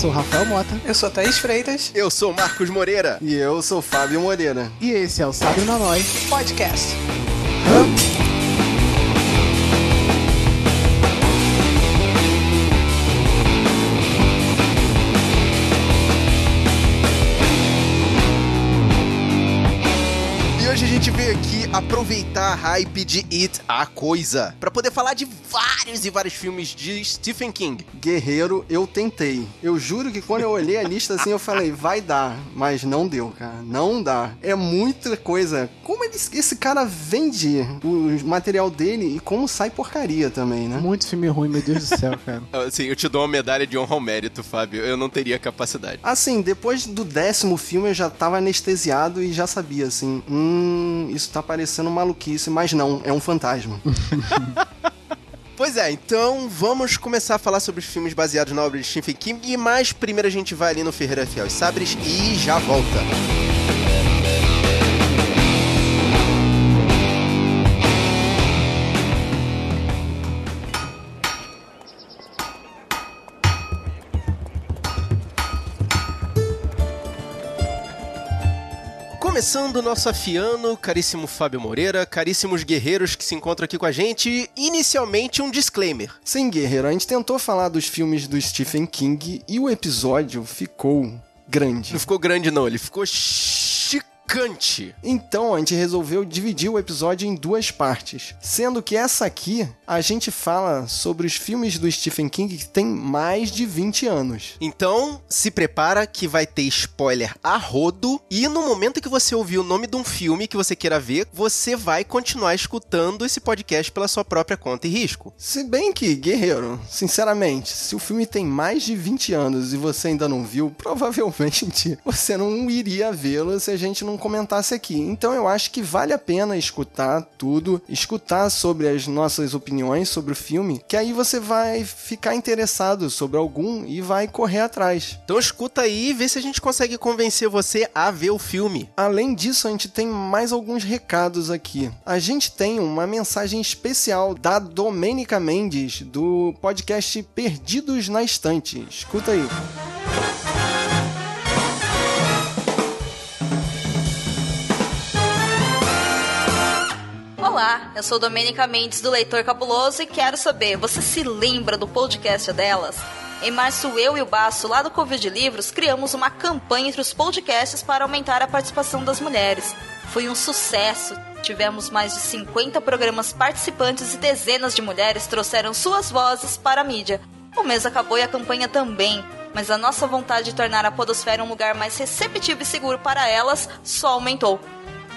sou o Rafael Mota. Eu sou Thaís Freitas. Eu sou Marcos Moreira. E eu sou Fábio Moreira. E esse é o Sábio na Nós. Podcast. E hoje a gente veio aqui aproveitar a hype de It, a coisa, pra poder falar de vários e vários filmes de Stephen King. Guerreiro, eu tentei. Eu juro que quando eu olhei a lista assim, eu falei, vai dar. Mas não deu, cara. Não dá. É muita coisa. Como ele- esse cara vende o material dele e como sai porcaria também, né? Muito filme ruim, meu Deus do céu, cara. Assim, eu te dou uma medalha de honra ao mérito, Fábio. Eu não teria capacidade. Assim, depois do décimo filme eu já tava anestesiado e já sabia, assim, hum, isso tá parecendo maluquice, mas não, é um fantasma. Pois é, então vamos começar a falar sobre filmes baseados na obra de Stephen King, mas primeiro a gente vai ali no Ferreira Fiel e Sabres e já volta. Começando o nosso afiano, caríssimo Fábio Moreira, caríssimos guerreiros que se encontram aqui com a gente, inicialmente um disclaimer. Sim, Guerreiro, a gente tentou falar dos filmes do Stephen King e o episódio ficou grande. Não ficou grande não, ele ficou chicante. Então a gente resolveu dividir o episódio em duas partes, sendo que essa aqui a gente fala sobre os filmes do Stephen King que tem mais de 20 anos. Então, se prepara que vai ter spoiler a rodo e no momento que você ouvir o nome de um filme que você queira ver, você vai continuar escutando esse podcast pela sua própria conta e risco. Se bem que, guerreiro, sinceramente, se o filme tem mais de 20 anos e você ainda não viu, provavelmente você não iria vê-lo se a gente não comentasse aqui. Então eu acho que vale a pena escutar tudo, escutar sobre as nossas opiniões sobre o filme, que aí você vai ficar interessado sobre algum e vai correr atrás. Então escuta aí e vê se a gente consegue convencer você a ver o filme. Além disso, a gente tem mais alguns recados aqui. A gente tem uma mensagem especial da Domênica Mendes, do podcast Perdidos na Estante. Escuta aí. Olá, eu sou Domênica Mendes do Leitor Cabuloso e quero saber, você se lembra do podcast delas? Em março, eu e o Baço, lá do Covid Livros, criamos uma campanha entre os podcasts para aumentar a participação das mulheres. Foi um sucesso. Tivemos mais de 50 programas participantes e dezenas de mulheres trouxeram suas vozes para a mídia. O mês acabou e a campanha também, mas a nossa vontade de tornar a Podosfera um lugar mais receptivo e seguro para elas só aumentou.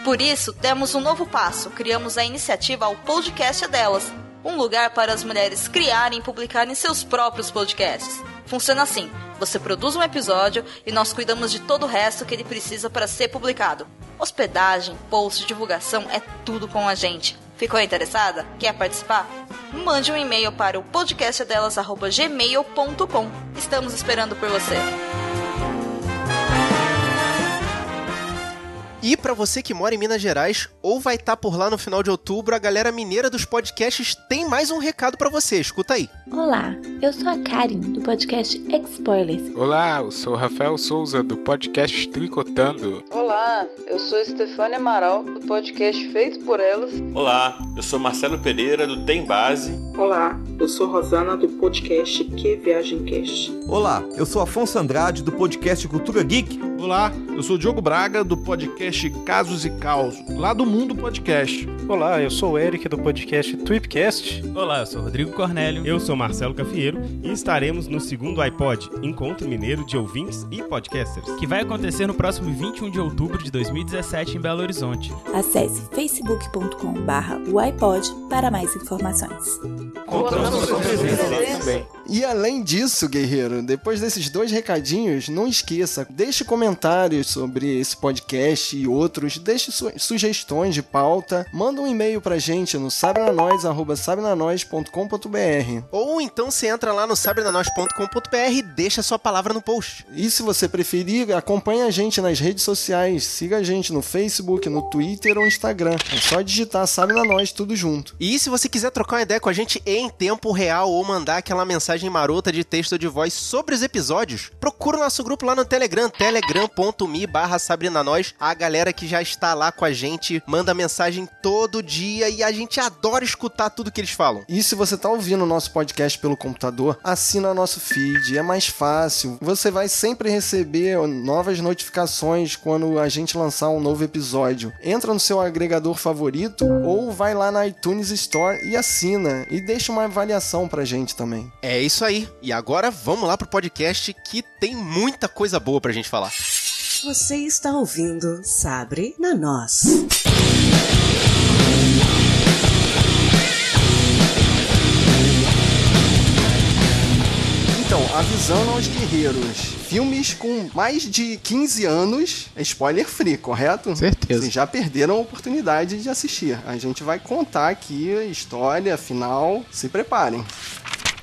Por isso, demos um novo passo. Criamos a iniciativa ao Podcast Delas, um lugar para as mulheres criarem e publicarem seus próprios podcasts. Funciona assim: você produz um episódio e nós cuidamos de todo o resto que ele precisa para ser publicado. Hospedagem, post, divulgação é tudo com a gente. Ficou interessada? Quer participar? Mande um e-mail para o podcastdelas@gmail.com. Estamos esperando por você. E pra você que mora em Minas Gerais ou vai estar por lá no final de outubro, a galera mineira dos podcasts tem mais um recado pra você. Escuta aí. Olá, eu sou a Karen, do podcast X-Spoilers. Olá, eu sou o Rafael Souza do podcast Tricotando. Olá, eu sou Estefânia Amaral, do podcast Feito por Elas. Olá, eu sou Marcelo Pereira do Tem Base. Olá, eu sou Rosana do podcast Que Viagem Cast. Olá, eu sou Afonso Andrade do podcast Cultura Geek. Olá, eu sou Diogo Braga do podcast Casos e Caos, lá do Mundo Podcast. Olá, eu sou o Eric do podcast Tweepcast. Olá, eu sou Rodrigo Cornélio. Eu sou Marcelo Cafieiro e estaremos no segundo iPod, Encontro Mineiro de Ouvintes e Podcasters, que vai acontecer no próximo 21 de outubro de 2017 em Belo Horizonte. Acesse facebook.com/o iPod para mais informações. Contamos com presença lá também. E além disso, guerreiro, depois desses dois recadinhos, não esqueça, deixe comentários sobre esse podcast e outros, deixe su sugestões de pauta, manda um e-mail pra gente no sabrenanois@sabrenanois.com.br. Ou então você entra lá no sabrenanois.com.br e deixa sua palavra no post. E se você preferir, acompanhe a gente nas redes sociais, siga a gente no Facebook, no Twitter ou Instagram. É só digitar Sabe na Nós tudo junto. E se você quiser trocar uma ideia com a gente em tempo real ou mandar aquela mensagem marota de texto de voz sobre os episódios, procura o nosso grupo lá no Telegram, telegram.me barra Nós. A galera que já está lá com a gente manda mensagem todo dia e a gente adora escutar tudo que eles falam. E se você está ouvindo o nosso podcast pelo computador, assina nosso feed, é mais fácil. Você vai sempre receber novas notificações quando a gente lançar um novo episódio. Entra no seu agregador favorito ou vai lá na iTunes Store e assina e deixa uma avaliação pra gente também. É isso aí. E agora vamos lá pro podcast que tem muita coisa boa pra gente falar. Você está ouvindo Sabre na Nós. Então, avisando aos guerreiros, filmes com mais de 15 anos, é spoiler free, correto? Certeza. Vocês já perderam a oportunidade de assistir. A gente vai contar aqui a história final. Se preparem.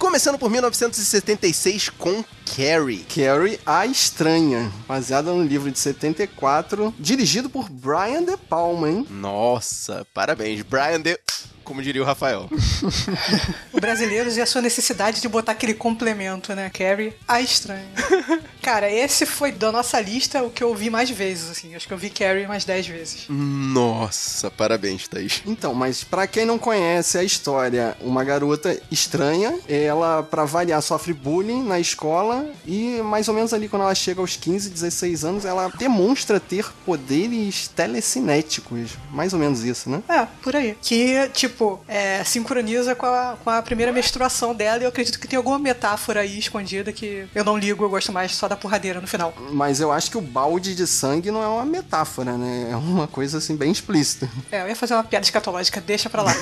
Começando por 1976 com Carrie. Carrie, a Estranha, baseada no livro de 74, dirigido por Brian De Palma, hein? Nossa, parabéns, Brian De como diria o Rafael. brasileiros e a sua necessidade de botar aquele complemento, né? Carrie, a estranha. Cara, esse foi da nossa lista o que eu ouvi mais vezes, assim. Acho que eu vi Carrie mais 10 vezes. Nossa, parabéns, Thaís. Então, mas para quem não conhece a história, uma garota estranha, ela, para variar, sofre bullying na escola e mais ou menos ali quando ela chega aos 15, 16 anos, ela demonstra ter poderes telecinéticos. Mais ou menos isso, né? É, por aí. Que, tipo, tipo, é, sincroniza com a, com a primeira menstruação dela e eu acredito que tem alguma metáfora aí escondida que eu não ligo, eu gosto mais só da porradeira no final. Mas eu acho que o balde de sangue não é uma metáfora, né? É uma coisa assim bem explícita. É, eu ia fazer uma piada escatológica, deixa pra lá.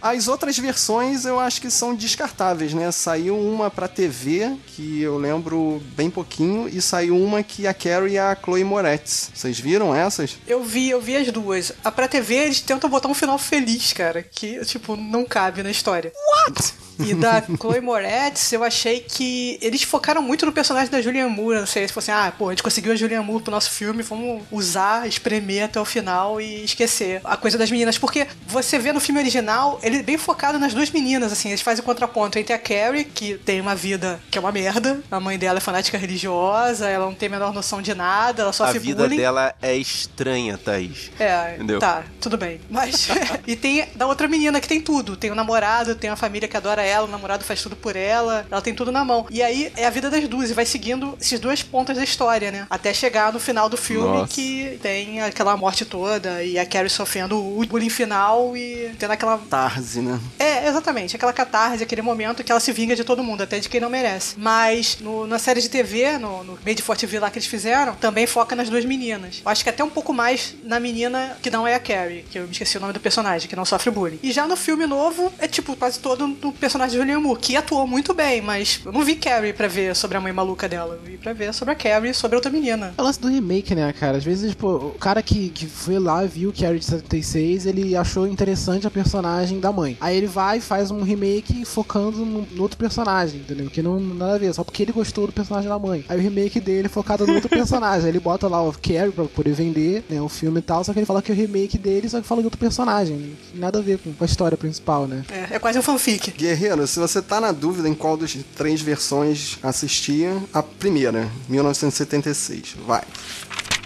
As outras versões eu acho que são descartáveis, né? Saiu uma pra TV, que eu lembro bem pouquinho, e saiu uma que a Carrie e a Chloe Moretz. Vocês viram essas? Eu vi, eu vi as duas. A pra TV eles tentam botar um final feliz, cara, que, tipo, não cabe na história. What? E da Chloe Moretz, eu achei que eles focaram muito no personagem da Julianne Moore. Não sei se fosse assim, ah, pô, a gente conseguiu a Julianne Moore pro nosso filme, vamos usar, espremer até o final e esquecer a coisa das meninas. Porque você vê no filme original, ele é bem focado nas duas meninas, assim, eles fazem o contraponto entre a Carrie, que tem uma vida que é uma merda, a mãe dela é fanática religiosa, ela não tem a menor noção de nada, ela sofre A vida bullying. dela é estranha, Thaís. É, Entendeu? tá, tudo bem. Mas. e tem da outra menina que tem tudo. Tem o um namorado, tem uma família que adora ela, o namorado faz tudo por ela, ela tem tudo na mão. E aí é a vida das duas, e vai seguindo esses duas pontas da história, né? Até chegar no final do filme Nossa. que tem aquela morte toda e a Carrie sofrendo o bullying final e tendo aquela. Tarse, né? É, exatamente. Aquela catarse, aquele momento que ela se vinga de todo mundo, até de quem não merece. Mas no- na série de TV, no, no Made for TV lá que eles fizeram, também foca nas duas meninas. Eu acho que até um pouco mais na menina que não é a Carrie, que eu me esqueci o nome do personagem, que não sofre bullying. E já no filme novo, é tipo quase todo no personagem de Julianne Moore, que atuou muito bem, mas eu não vi Carrie pra ver sobre a mãe maluca dela. Eu vi pra ver sobre a Carrie e sobre a outra menina. É o lance do remake, né, cara? Às vezes, pô, o cara que, que foi lá e viu Carrie de 76, ele achou interessante a personagem da mãe. Aí ele vai e faz um remake focando no, no outro personagem, entendeu? Que não, nada a ver, só porque ele gostou do personagem da mãe. Aí o remake dele é focado no outro personagem. Aí ele bota lá o Carrie pra poder vender, né, o filme e tal, só que ele fala que é o remake dele, só que fala de outro personagem. Nada a ver com a história principal, né? É, é quase um fanfic. Guerreiro, se você tá na dúvida em qual dos três versões assistir, a primeira, 1976. Vai.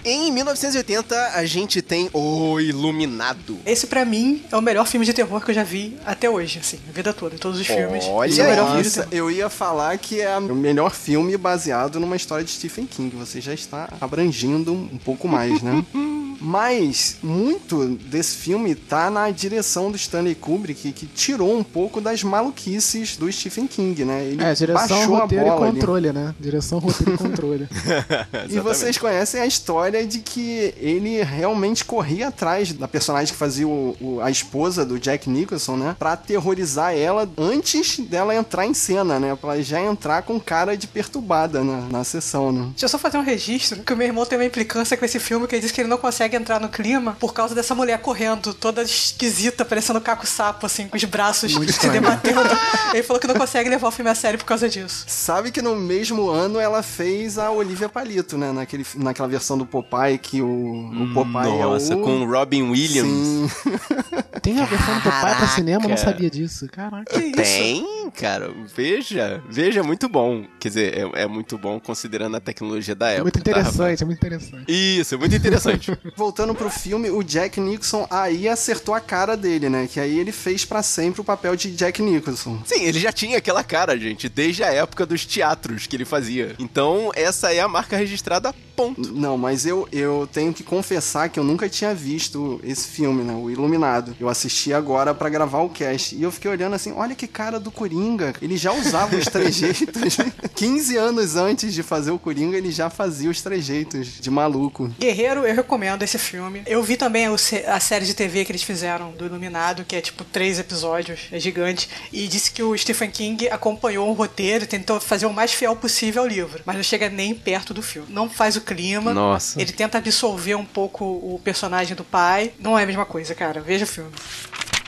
Em 1980, a gente tem O Iluminado. Esse pra mim é o melhor filme de terror que eu já vi até hoje, assim, a vida toda, em todos os filmes. Olha é Nossa, eu ia falar que é o melhor filme baseado numa história de Stephen King. Você já está abrangindo um pouco mais, né? Mas muito desse filme tá na direção do Stanley Kubrick, que tirou um pouco das maluquices do Stephen King, né? Ele É, direção, baixou roteiro a e bola ali. controle, né? Direção, roteiro e controle. E vocês conhecem a história de que ele realmente corria atrás da personagem que fazia o- o- a esposa do Jack Nicholson, né? Pra aterrorizar ela antes dela entrar em cena, né? Pra já entrar com cara de perturbada na, na sessão, né? Deixa eu só fazer um registro, que o meu irmão tem uma implicância com esse filme, que ele diz que ele não consegue entrar no clima por causa dessa mulher correndo, toda esquisita, parecendo um caco sapo, assim, com os braços Muito se estranho. debatendo. ele falou que não consegue levar o filme a sério por causa disso. Sabe que no mesmo ano ela fez a Olivia Palito, né? Naquele, naquela versão do Popeye que o, o Popeye Nossa, é o... com o Robin Williams. Sim. Tem a versão do Popeye pra cinema? Eu não sabia disso. Caraca. Tem, cara. Veja. Veja, é muito bom. Quer dizer, é, é muito bom considerando a tecnologia da É época. muito tá, interessante, é muito interessante. Isso, é muito interessante. Voltando pro filme, o Jack Nicholson aí acertou a cara dele, né? Que aí ele fez pra sempre o papel de Jack Nicholson. Sim, ele já tinha aquela cara, gente, desde a época dos teatros que ele fazia. Então, essa é a marca registrada, ponto. Não, mas eu, eu tenho que confessar que eu nunca tinha visto esse filme, né? O Iluminado. Eu assisti agora pra gravar o cast. E eu fiquei olhando assim, olha que cara do Coringa. Ele já usava os trejeitos. 15 anos antes de fazer o Coringa, ele já fazia os trejeitos de maluco. Guerreiro, eu recomendo esse filme. Eu vi também a série de TV que eles fizeram do Iluminado, que é tipo três episódios, é gigante. E disse que o Stephen King acompanhou o roteiro e tentou fazer o mais fiel possível ao livro. Mas não chega nem perto do filme. Não faz o clima. Nossa. Ele tenta absorver um pouco o personagem do pai. Não é a mesma coisa, cara. Veja o filme.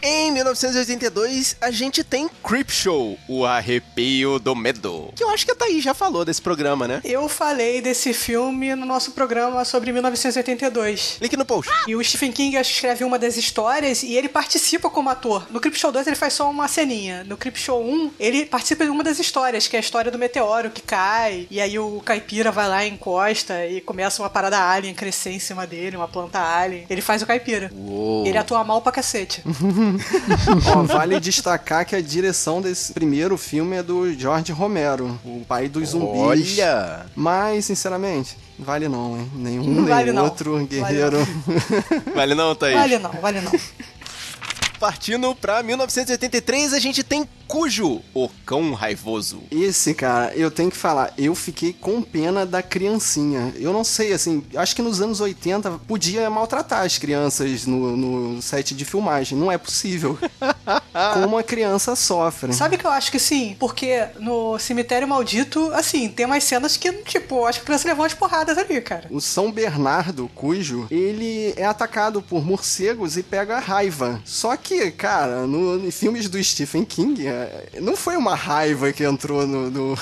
Em 1982, a gente tem Creepshow, o arrepio do medo. Que eu acho que a Thaís já falou desse programa, né? Eu falei desse filme no nosso programa sobre 1982. Link no post. E o Stephen King escreve uma das histórias e ele participa como ator. No Creepshow 2 ele faz só uma ceninha. No Creepshow 1 ele participa de uma das histórias, que é a história do meteoro que cai. E aí o caipira vai lá, encosta e começa uma parada alien crescer em cima dele, uma planta alien. Ele faz o caipira. Uou. Ele atua mal pra cacete. Ó, vale destacar que a direção desse primeiro filme é do George Romero, o pai dos zumbis. Olha! Mas, sinceramente, vale não, hein? Nenhum Não nem vale não. outro Vale guerreiro. Vale não, Thaís? Vale não, vale não. Partindo pra 1983, a gente tem Cujo, o cão raivoso. Esse, cara, eu tenho que falar, eu fiquei com pena da criancinha. Eu não sei, assim, acho que nos anos 80 podia maltratar as crianças no, no set de filmagem. Não é possível. Como a criança sofre. Sabe que eu acho que sim? Porque no Cemitério Maldito, assim, tem umas cenas que, tipo, acho que a criança levou umas porradas ali, cara. O São Bernardo, cujo, ele é atacado por morcegos e pega raiva. Só que, cara, no, em filmes do Stephen King, é, não foi uma raiva que entrou no, no,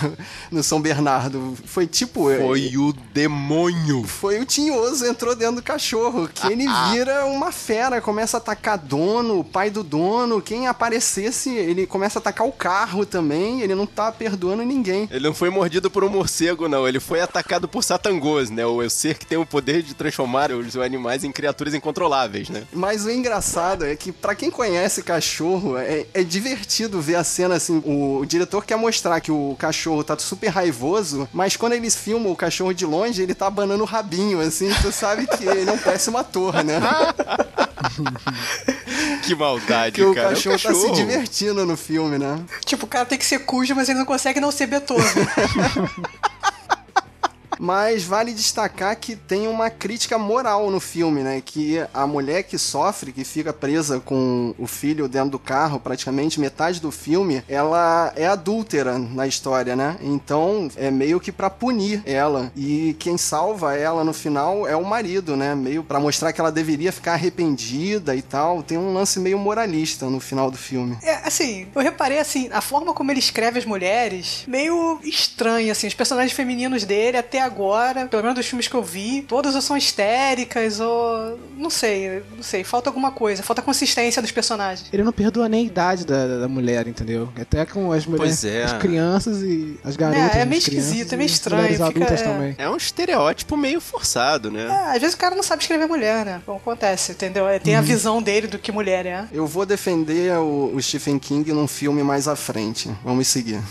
no São Bernardo. Foi tipo. Foi o demônio. Foi o tinhoso, entrou dentro do cachorro. Que ele vira uma fera, começa a atacar dono, o pai do dono. Quem aparecesse, ele começa a atacar o carro também. Ele não tá perdoando ninguém. Ele não foi mordido por um morcego, não. Ele foi atacado por Satangos, né? O ser que tem o poder de transformar os animais em criaturas incontroláveis, né? Mas o engraçado é que, pra quem conhece cachorro, é, é divertido ver a cena assim. O, o diretor quer mostrar que o cachorro tá super raivoso, mas quando eles filmam o cachorro de longe, ele tá abanando o rabinho, assim. Tu sabe que ele é um péssimo ator, né? Que maldade, que o cara. cachorro, é o cachorro tá se divertindo no filme, né? Tipo, o cara tem que ser cujo, mas ele não consegue não ser Beethoven. Mas vale destacar que tem uma crítica moral no filme, né? Que a mulher que sofre, que fica presa com o filho dentro do carro, praticamente metade do filme, ela é adúltera na história, né? Então é meio que pra punir ela. E quem salva ela no final é o marido, né? Meio pra mostrar que ela deveria ficar arrependida e tal. Tem um lance meio moralista no final do filme. É, assim, eu reparei, assim, a forma como ele escreve as mulheres, meio estranha, assim. Os personagens femininos dele, até agora, pelo menos dos filmes que eu vi, todas ou são histéricas ou... Não sei, não sei. Falta alguma coisa. Falta consistência dos personagens. Ele não perdoa nem a idade da, da mulher, entendeu? Até com as mulheres, é. as crianças e as garotas. É, é meio esquisito, é meio estranho, fica- é. também. É um estereótipo meio forçado, né? É, às vezes o cara não sabe escrever mulher, né? Como acontece, entendeu? É, Tem a visão dele do que mulher é. Eu vou defender o, o Stephen King num filme mais à frente. Vamos seguir.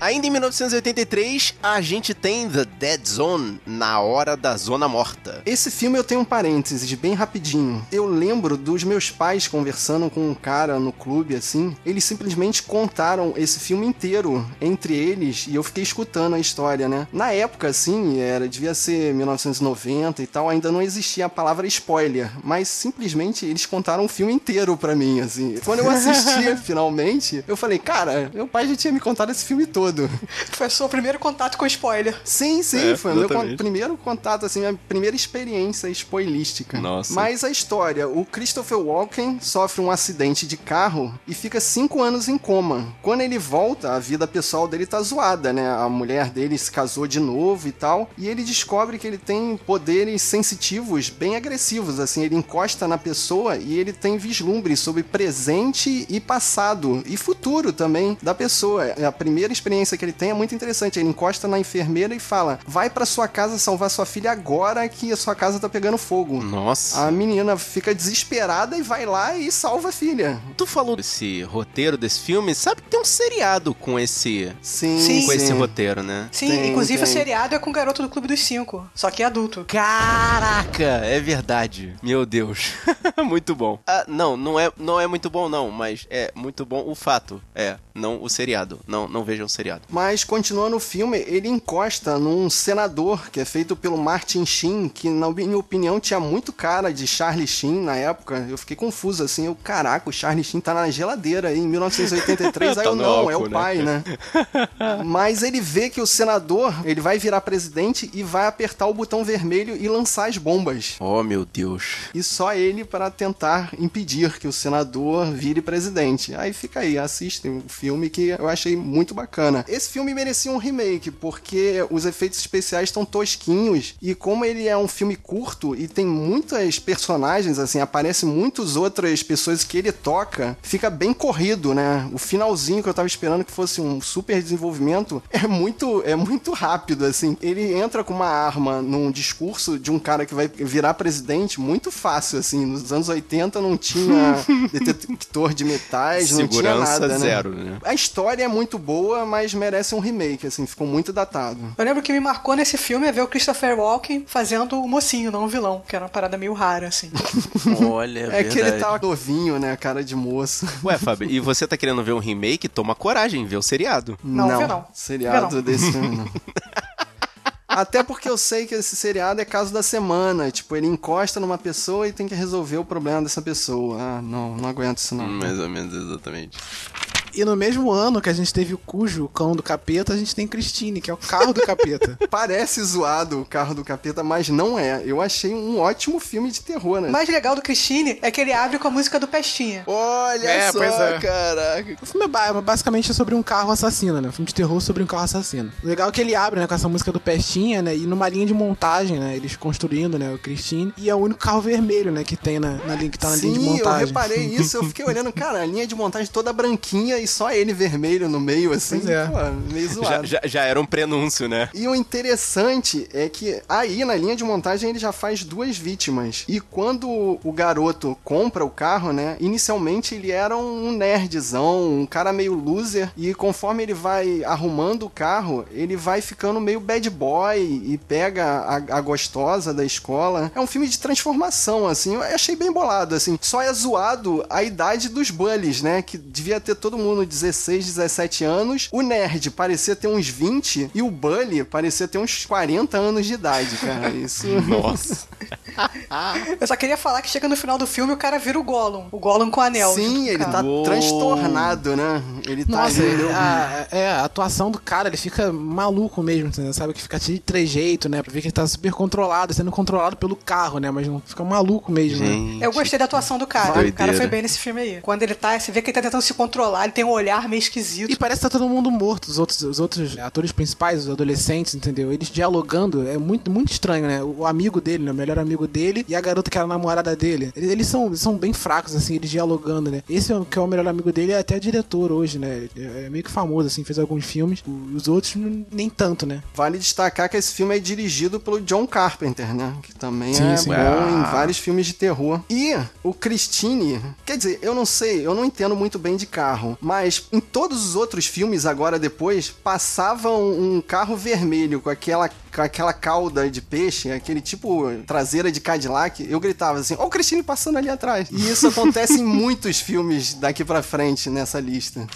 Ainda em 1983, a gente tem The Dead Zone, Na Hora da Zona Morta. Esse filme eu tenho um parênteses bem rapidinho. Eu lembro dos meus pais conversando com um cara no clube assim. Eles simplesmente contaram esse filme inteiro entre eles e eu fiquei escutando a história, né? Na época, assim, era devia ser 1990 e tal, ainda não existia a palavra spoiler, mas simplesmente eles contaram o filme inteiro pra mim, assim. Quando eu assisti finalmente, eu falei, cara, meu pai já tinha me contado esse filme todo. Foi o seu primeiro contato com spoiler. Sim, sim, É, foi o meu primeiro contato, assim, a primeira experiência spoilística. Nossa. Mas a história, o Christopher Walken sofre um acidente de carro e fica cinco anos em coma. Quando ele volta, a vida pessoal dele tá zoada, né? A mulher dele se casou de novo e tal, e ele descobre que ele tem poderes sensitivos bem agressivos, assim, ele encosta na pessoa e ele tem vislumbre sobre presente e passado e futuro também da pessoa. A primeira experiência que ele tem é muito interessante. Ele encosta na enfermeira e fala: "Vai pra sua casa salvar sua filha agora que a sua casa tá pegando fogo". Nossa. A menina fica desesperada e vai lá e salva a filha. Tu falou desse roteiro desse filme, sabe que tem um seriado com esse Sim, Sim. com esse sim. roteiro, né? Sim, Tem, inclusive o tem. seriado é com o garoto do Clube dos Cinco, só que é adulto. Caraca, é verdade. Meu Deus. muito bom. Ah, não, não é, não é muito bom não, mas é muito bom o fato. É, não o seriado. Não, não vejam o seriado. Mas continuando o filme, ele encosta num senador que é feito pelo Martin Sheen, que na minha opinião tinha muito cara de Charlie Sheen na época. Eu fiquei confuso assim, eu, caraca, o Charlie Sheen tá na geladeira aí em 1983, aí Tá eu não, é álcool, o né? pai, né? Mas ele vê que o senador, ele vai virar presidente e vai apertar o botão vermelho e lançar as bombas. Oh, meu Deus. E só ele para tentar impedir que o senador vire presidente. Aí fica aí, assistem o filme que eu achei muito bacana. Esse filme merecia um remake, porque os efeitos especiais estão tosquinhos e como ele é um filme curto e tem muitas personagens, assim, aparecem muitas outras pessoas que ele toca, fica bem corrido, né? O finalzinho que eu tava esperando que fosse um super desenvolvimento é muito, é muito rápido, assim. Ele entra com uma arma num discurso de um cara que vai virar presidente muito fácil, assim. Nos anos 80 não tinha detector de metais, não tinha Segurança nada, né? zero, né? A história é muito boa, mas merece um remake, assim, ficou muito datado. Eu lembro que me marcou nesse filme é ver o Christopher Walken fazendo o mocinho, não o vilão, que era uma parada meio rara, assim. Olha, É que ele tá novinho, né, cara de moço. Ué, Fábio, e você tá querendo ver um remake? Toma coragem, vê o seriado. Não, vê não. Seriado Vê não. desse filme não. Até porque eu sei que esse seriado é caso da semana. Tipo, ele encosta numa pessoa e tem que resolver o problema dessa pessoa. Ah, não, não aguento isso não. Mais ou menos, exatamente. E no mesmo ano que a gente teve o Cujo, o cão do capeta, a gente tem Christine, que é o carro do capeta. Parece zoado o carro do capeta, mas não é. Eu achei um ótimo filme de terror, né? O mais legal do Christine é que ele abre com a música do Pestinha. Olha É, só, é. caraca. O filme é ba- basicamente sobre um carro assassino, né? Um filme de terror sobre um carro assassino. O legal é que ele abre, né, com essa música do Pestinha, né? E numa linha de montagem, né? Eles construindo, né, o Christine. E é o único carro vermelho, né, que tem na, na linha que tá na linha de Sim, eu montagem. reparei isso, eu fiquei olhando, cara, a linha de montagem toda branquinha e só ele vermelho no meio, assim. É. Pô, meio Já, zoado. já, já era um prenúncio, né? E o interessante é que aí na linha de montagem ele já faz duas vítimas. E quando o garoto compra o carro, né? Inicialmente ele era um nerdzão, um cara meio loser. E conforme ele vai arrumando o carro, ele vai ficando meio bad boy e pega a, a gostosa da escola. É um filme de transformação, assim. Eu achei bem bolado, assim. Só é zoado a idade dos bullies, né? Que devia ter todo mundo 16, 17 anos. O nerd parecia ter uns 20 e o bully parecia ter uns 40 anos de idade, cara. Isso. Nossa. Eu só queria falar que chega no final do filme e o cara vira o Gollum. O Gollum com anel. Sim, o ele tá Uou. transtornado, né? Ele tá Nossa, ali, né? a, é, a atuação do cara, ele fica maluco mesmo, entendeu? sabe? Que fica de trejeito, né? Pra ver que ele tá super controlado, sendo controlado pelo carro, né? Mas não fica maluco mesmo, né? Gente. Eu gostei da atuação do cara. O Doideira. cara foi bem nesse filme aí. Quando ele tá, você vê que ele tá tentando se controlar, ele tem um olhar meio esquisito. E parece que tá todo mundo morto, os outros, os outros atores principais, os adolescentes, entendeu? Eles dialogando, é muito, muito estranho, né? O amigo dele, né? o melhor amigo dele, e a garota que era a namorada dele. Eles, eles são, são bem fracos, assim, eles dialogando, né? Esse que é o melhor amigo dele é até diretor hoje, né? É meio que famoso, assim, fez alguns filmes. Os outros nem tanto, né? Vale destacar que esse filme é dirigido pelo John Carpenter, né? Que também Sim, é sim. bom Ah. em vários filmes de terror. E o Christine, quer dizer, eu não sei, eu não entendo muito bem de carro, mas em todos os outros filmes agora depois passava um, um carro vermelho com aquela com aquela cauda de peixe, aquele tipo traseira de Cadillac, eu gritava assim: "Ó, o Christine passando ali atrás". E isso acontece em muitos filmes daqui pra frente nessa lista.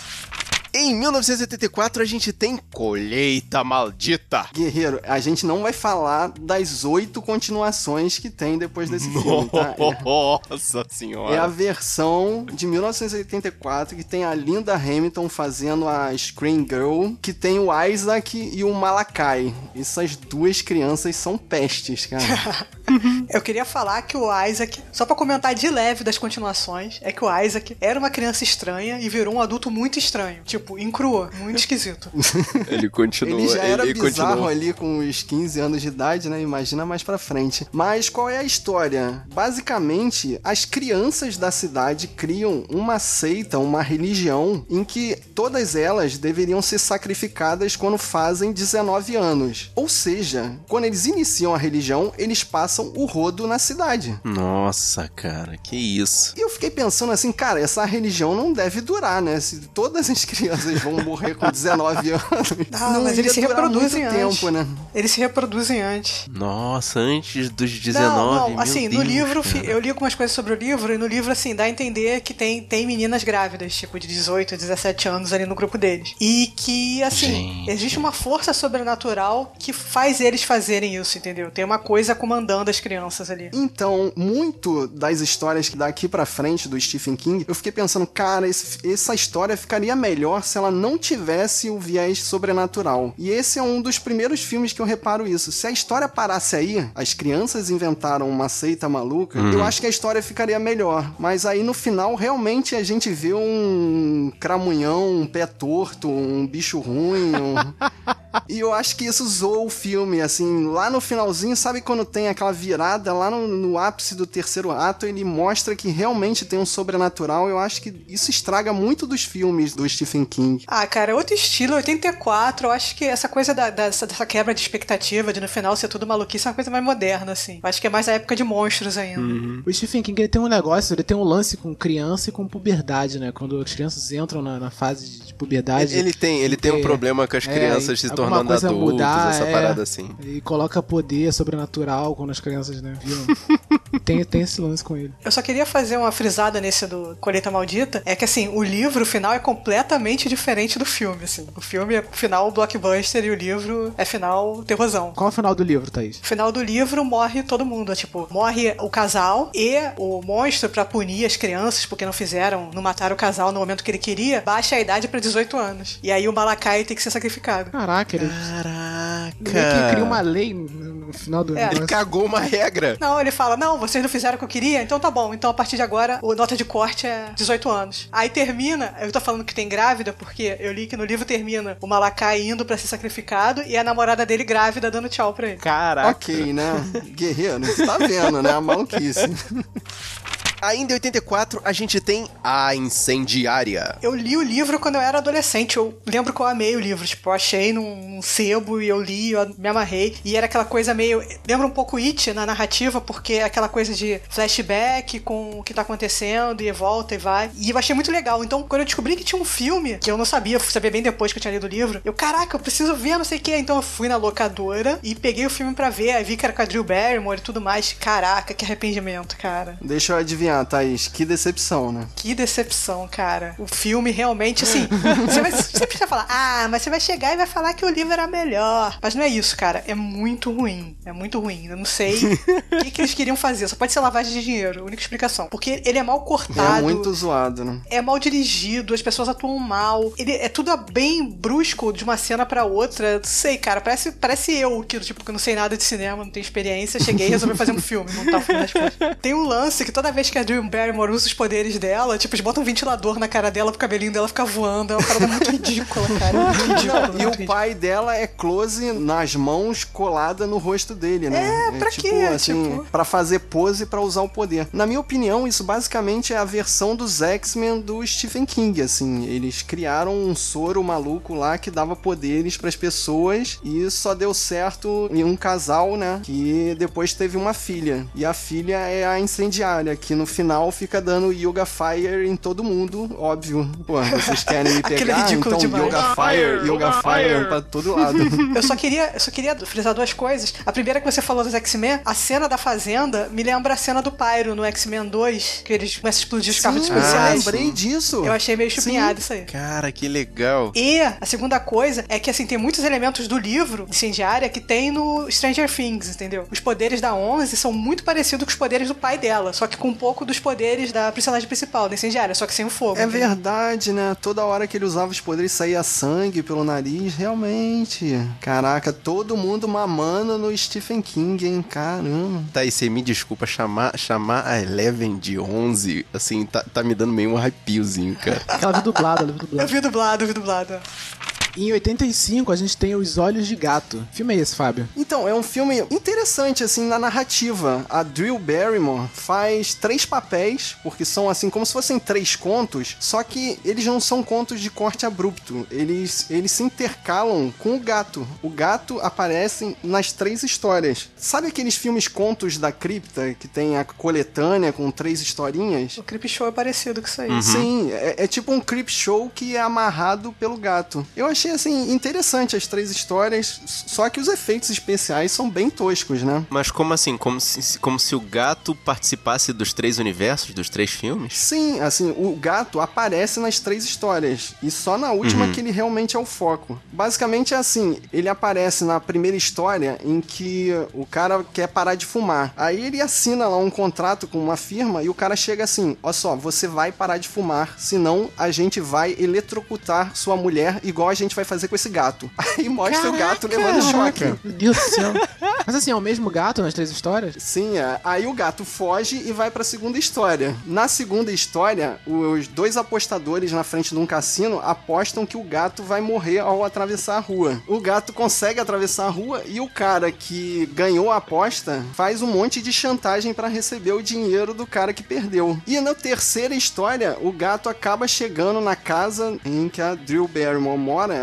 Em 1984 a gente tem Colheita Maldita. Guerreiro, a gente não vai falar das oito continuações que tem depois desse filme, tá? Nossa É a senhora. versão de 1984 que tem a Linda Hamilton fazendo a Screen Girl, que tem o Isaac e o Malakai. Essas duas crianças são pestes, cara. Eu queria falar que o Isaac, só pra comentar de leve das continuações, é que o Isaac era uma criança estranha e virou um adulto muito estranho. Tipo, encruou, muito esquisito. Ele continua. Ele já era ele bizarro continua. ali com os 15 anos de idade, né? Imagina mais pra frente. Mas qual é a história? Basicamente, as crianças da cidade criam uma seita, uma religião em que todas elas deveriam ser sacrificadas quando fazem 19 anos. Ou seja, quando eles iniciam a religião, eles passam o rodo na cidade. Nossa, cara, que isso. E eu fiquei pensando assim, cara, essa religião não deve durar, né? Se todas as crianças vão morrer com 19 anos, Ah, não mas eles se reproduzem muito antes. tempo, né? Eles se reproduzem antes. Nossa, antes dos 19. não, não, assim, no Deus, livro, cara. eu li algumas coisas sobre o livro, e no livro, assim, dá a entender que tem, tem meninas grávidas, tipo, de 18, 17 anos ali no grupo deles. E que, assim, Gente. existe uma força sobrenatural que faz eles fazerem isso, entendeu? Tem uma coisa comandando as crianças ali. Então, muito das histórias que daqui pra frente do Stephen King, eu fiquei pensando, cara, esse- essa história ficaria melhor se ela não tivesse o viés sobrenatural. E esse é um dos primeiros filmes que eu reparo isso. Se a história parasse aí, as crianças inventaram uma seita maluca, Uhum. eu acho que a história ficaria melhor. Mas aí no final, realmente a gente vê um cramunhão, um pé torto, um bicho ruim, um... E eu acho que isso zoou o filme, assim, lá no finalzinho, sabe quando tem aquela virada, lá no, no ápice do terceiro ato, ele mostra que realmente tem um sobrenatural. Eu acho que isso estraga muito dos filmes do Stephen King. Ah, cara, é outro estilo, 84. Eu acho que essa coisa da- dessa, dessa quebra de expectativa, de no final ser tudo maluquice, é uma coisa mais moderna, assim. Eu acho que é mais a época de monstros ainda. O Stephen King ele tem um negócio, ele tem um lance com criança e com puberdade, né? Quando as crianças entram na, na fase de puberdade. Ele tem, ele tem um problema com as é, crianças se tornando coisa adultos, mudar, essa é. parada assim. E coloca poder sobrenatural quando as crianças, né, viram. tem, tem esse lance com ele. Eu só queria fazer uma frisada nesse do Colheita Maldita. É que, assim, o livro, o final, é completamente diferente do filme, assim. O filme é final blockbuster e o livro é final terrorzão. Qual é o final do livro, Thaís? No final do livro morre todo mundo, é tipo, morre o casal e o monstro pra punir as crianças porque não fizeram, não mataram o casal no momento que ele queria, baixa a idade pra 18 anos. E aí o Malakai tem que ser sacrificado. Caraca, ele Caraca. meio que cria uma lei no, final do É. Ele cagou uma regra. Não, ele fala: Não, vocês não fizeram o que eu queria, então tá bom. Então a partir de agora, o nota de corte é 18 anos. Aí termina, eu tô falando que tem grávida, porque eu li que no livro termina o Malakai indo pra ser sacrificado e a namorada dele grávida dando tchau pra ele. Caraca. Ok, né? Guerreiro, você tá vendo, né? A maluquice. Ainda em 84, a gente tem A Incendiária. Eu li o livro quando eu era adolescente. Eu lembro que eu amei o livro. Tipo, eu achei num, num sebo e eu li, eu me amarrei. E era aquela coisa meio. Lembra um pouco It na narrativa, porque é aquela coisa de flashback com o que tá acontecendo e volta e vai. E eu achei muito legal. Então, quando eu descobri que tinha um filme, que eu não sabia, fui saber bem depois que eu tinha lido o livro, eu, caraca, eu preciso ver, não sei o que. Então eu fui na locadora e peguei o filme pra ver. Aí vi que era com a Drew Barrymore e tudo mais. Caraca, que arrependimento, cara. Deixa eu adivinhar, Thaís. Que decepção, né? Que decepção, cara. O filme realmente, assim. você vai sempre vai falar, ah, mas você vai chegar e vai falar que o livro era melhor. Mas não é isso, cara. É muito ruim. É muito ruim. Eu não sei o que, que eles queriam fazer. Só pode ser lavagem de dinheiro. A única explicação. Porque ele é mal cortado. É muito zoado, né? É mal dirigido, as pessoas atuam mal. Ele é tudo bem brusco de uma cena pra outra. Não sei, cara. Parece, parece eu, que tipo, que não sei nada de cinema, não tenho experiência. Cheguei e resolvi fazer um filme, montar um filme das coisas. Tem um lance que toda vez que a a Drew Barrymore usa os poderes dela, tipo, eles botam um ventilador na cara dela pro cabelinho dela ficar voando. É uma parada muito ridícula, cara. Muito ridícula. Muito e o pai dela é close nas mãos colada no rosto dele, né? É, pra tipo, quê? assim, Tipo- pra fazer pose pra usar o poder. Na minha opinião, isso basicamente é a versão dos X-Men do Stephen King, assim. Eles criaram um soro maluco lá que dava poderes pras pessoas e só deu certo em um casal, né? Que depois teve uma filha. E a filha é a incendiária, que no final fica dando Yoga Fire em todo mundo, óbvio. Pô, vocês querem me Aquele pegar? ridículo então demais. Yoga Fire, Yoga Fire pra todo lado. Eu só queria, eu só queria frisar duas coisas. A primeira que você falou dos X-Men, a cena da fazenda me lembra a cena do Pyro no X-Men 2, que eles começam a explodir os carros Sim, especiais. eu lembrei disso. Eu achei meio chupinhado isso aí. Cara, que legal. E a segunda coisa é que, assim, tem muitos elementos do livro incendiária que tem no Stranger Things, entendeu? Os poderes da Onze são muito parecidos com os poderes do pai dela, só que com um pouco dos poderes da personagem principal, da incendiária, só que sem o fogo. É entendeu? verdade, né? Toda hora que ele usava os poderes saía sangue pelo nariz, realmente. Caraca, todo mundo mamando no Stephen King, hein? Caramba. Tá, e você me desculpa, chamar, chamar a Eleven de 11, assim, tá, tá me dando meio um arrepiozinho, cara. Ela viu dublado, ela viu Eu dublado. vi dublado, eu vi dublado. Em 85, a gente tem Os Olhos de Gato. Que filme é esse, Fábio? Então, é um filme interessante, assim, na narrativa. A Drew Barrymore faz três papéis, porque são, assim, como se fossem três contos, só que eles não são contos de corte abrupto. Eles, eles se intercalam com o gato. O gato aparece nas três histórias. Sabe aqueles filmes Contos da Cripta, que tem a coletânea com três historinhas? O Creep Show é parecido com isso aí. Sim, é, é tipo um creep show que é amarrado pelo gato. Eu achei, assim, interessante as três histórias, só que os efeitos especiais são bem toscos, né? Mas como assim? Como se, como se o gato participasse dos três universos, dos três filmes? Sim, assim, o gato aparece nas três histórias. E só na última Uhum. que ele realmente é o foco. Basicamente é assim: ele aparece na primeira história em que o cara quer parar de fumar. Aí ele assina lá um contrato com uma firma e o cara chega assim: ó só, você vai parar de fumar, senão a gente vai eletrocutar sua mulher, igual a gente vai fazer com esse gato. Aí mostra o gato levando choque. Meu Deus do céu. Mas assim, é o mesmo gato nas três histórias? Sim, é. aí o gato foge e vai pra segunda história. Na segunda história, os dois apostadores na frente de um cassino apostam que o gato vai morrer ao atravessar a rua. O gato consegue atravessar a rua e o cara que ganhou a aposta faz um monte de chantagem pra receber o dinheiro do cara que perdeu. E na terceira história, o gato acaba chegando na casa em que a Drew Barrymore mora,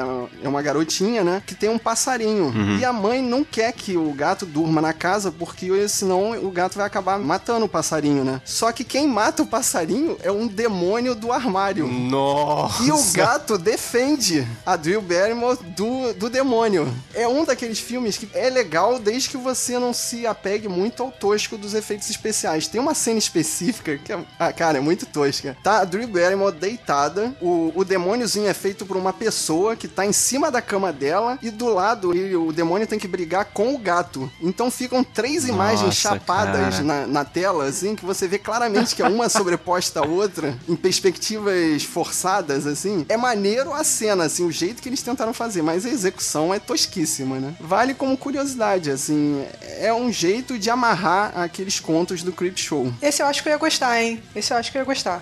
é uma garotinha, né, que tem um passarinho. Uhum. E a mãe não quer que o gato durma na casa porque senão o gato vai acabar matando o passarinho, né? Só que quem mata o passarinho é um demônio do armário. Nossa! E o gato defende a Drew Barrymore do, do demônio. É um daqueles filmes que é legal desde que você não se apegue muito ao tosco dos efeitos especiais. Tem uma cena específica que é, ah, cara, é muito tosca. Tá a Drew Barrymore deitada, o, o demôniozinho é feito por uma pessoa que tá em cima da cama dela e do lado ele- o demônio tem que brigar com o gato. Então ficam três imagens Nossa, chapadas cara. na, na tela, assim, que você vê claramente que é uma sobreposta à outra, em perspectivas forçadas, assim. É maneiro a cena, assim, o jeito que eles tentaram fazer, mas a execução é tosquíssima, né? Vale como curiosidade, assim, é um jeito de amarrar aqueles contos do Creep Show. Esse eu acho que eu ia gostar, hein? Esse eu acho que eu ia gostar.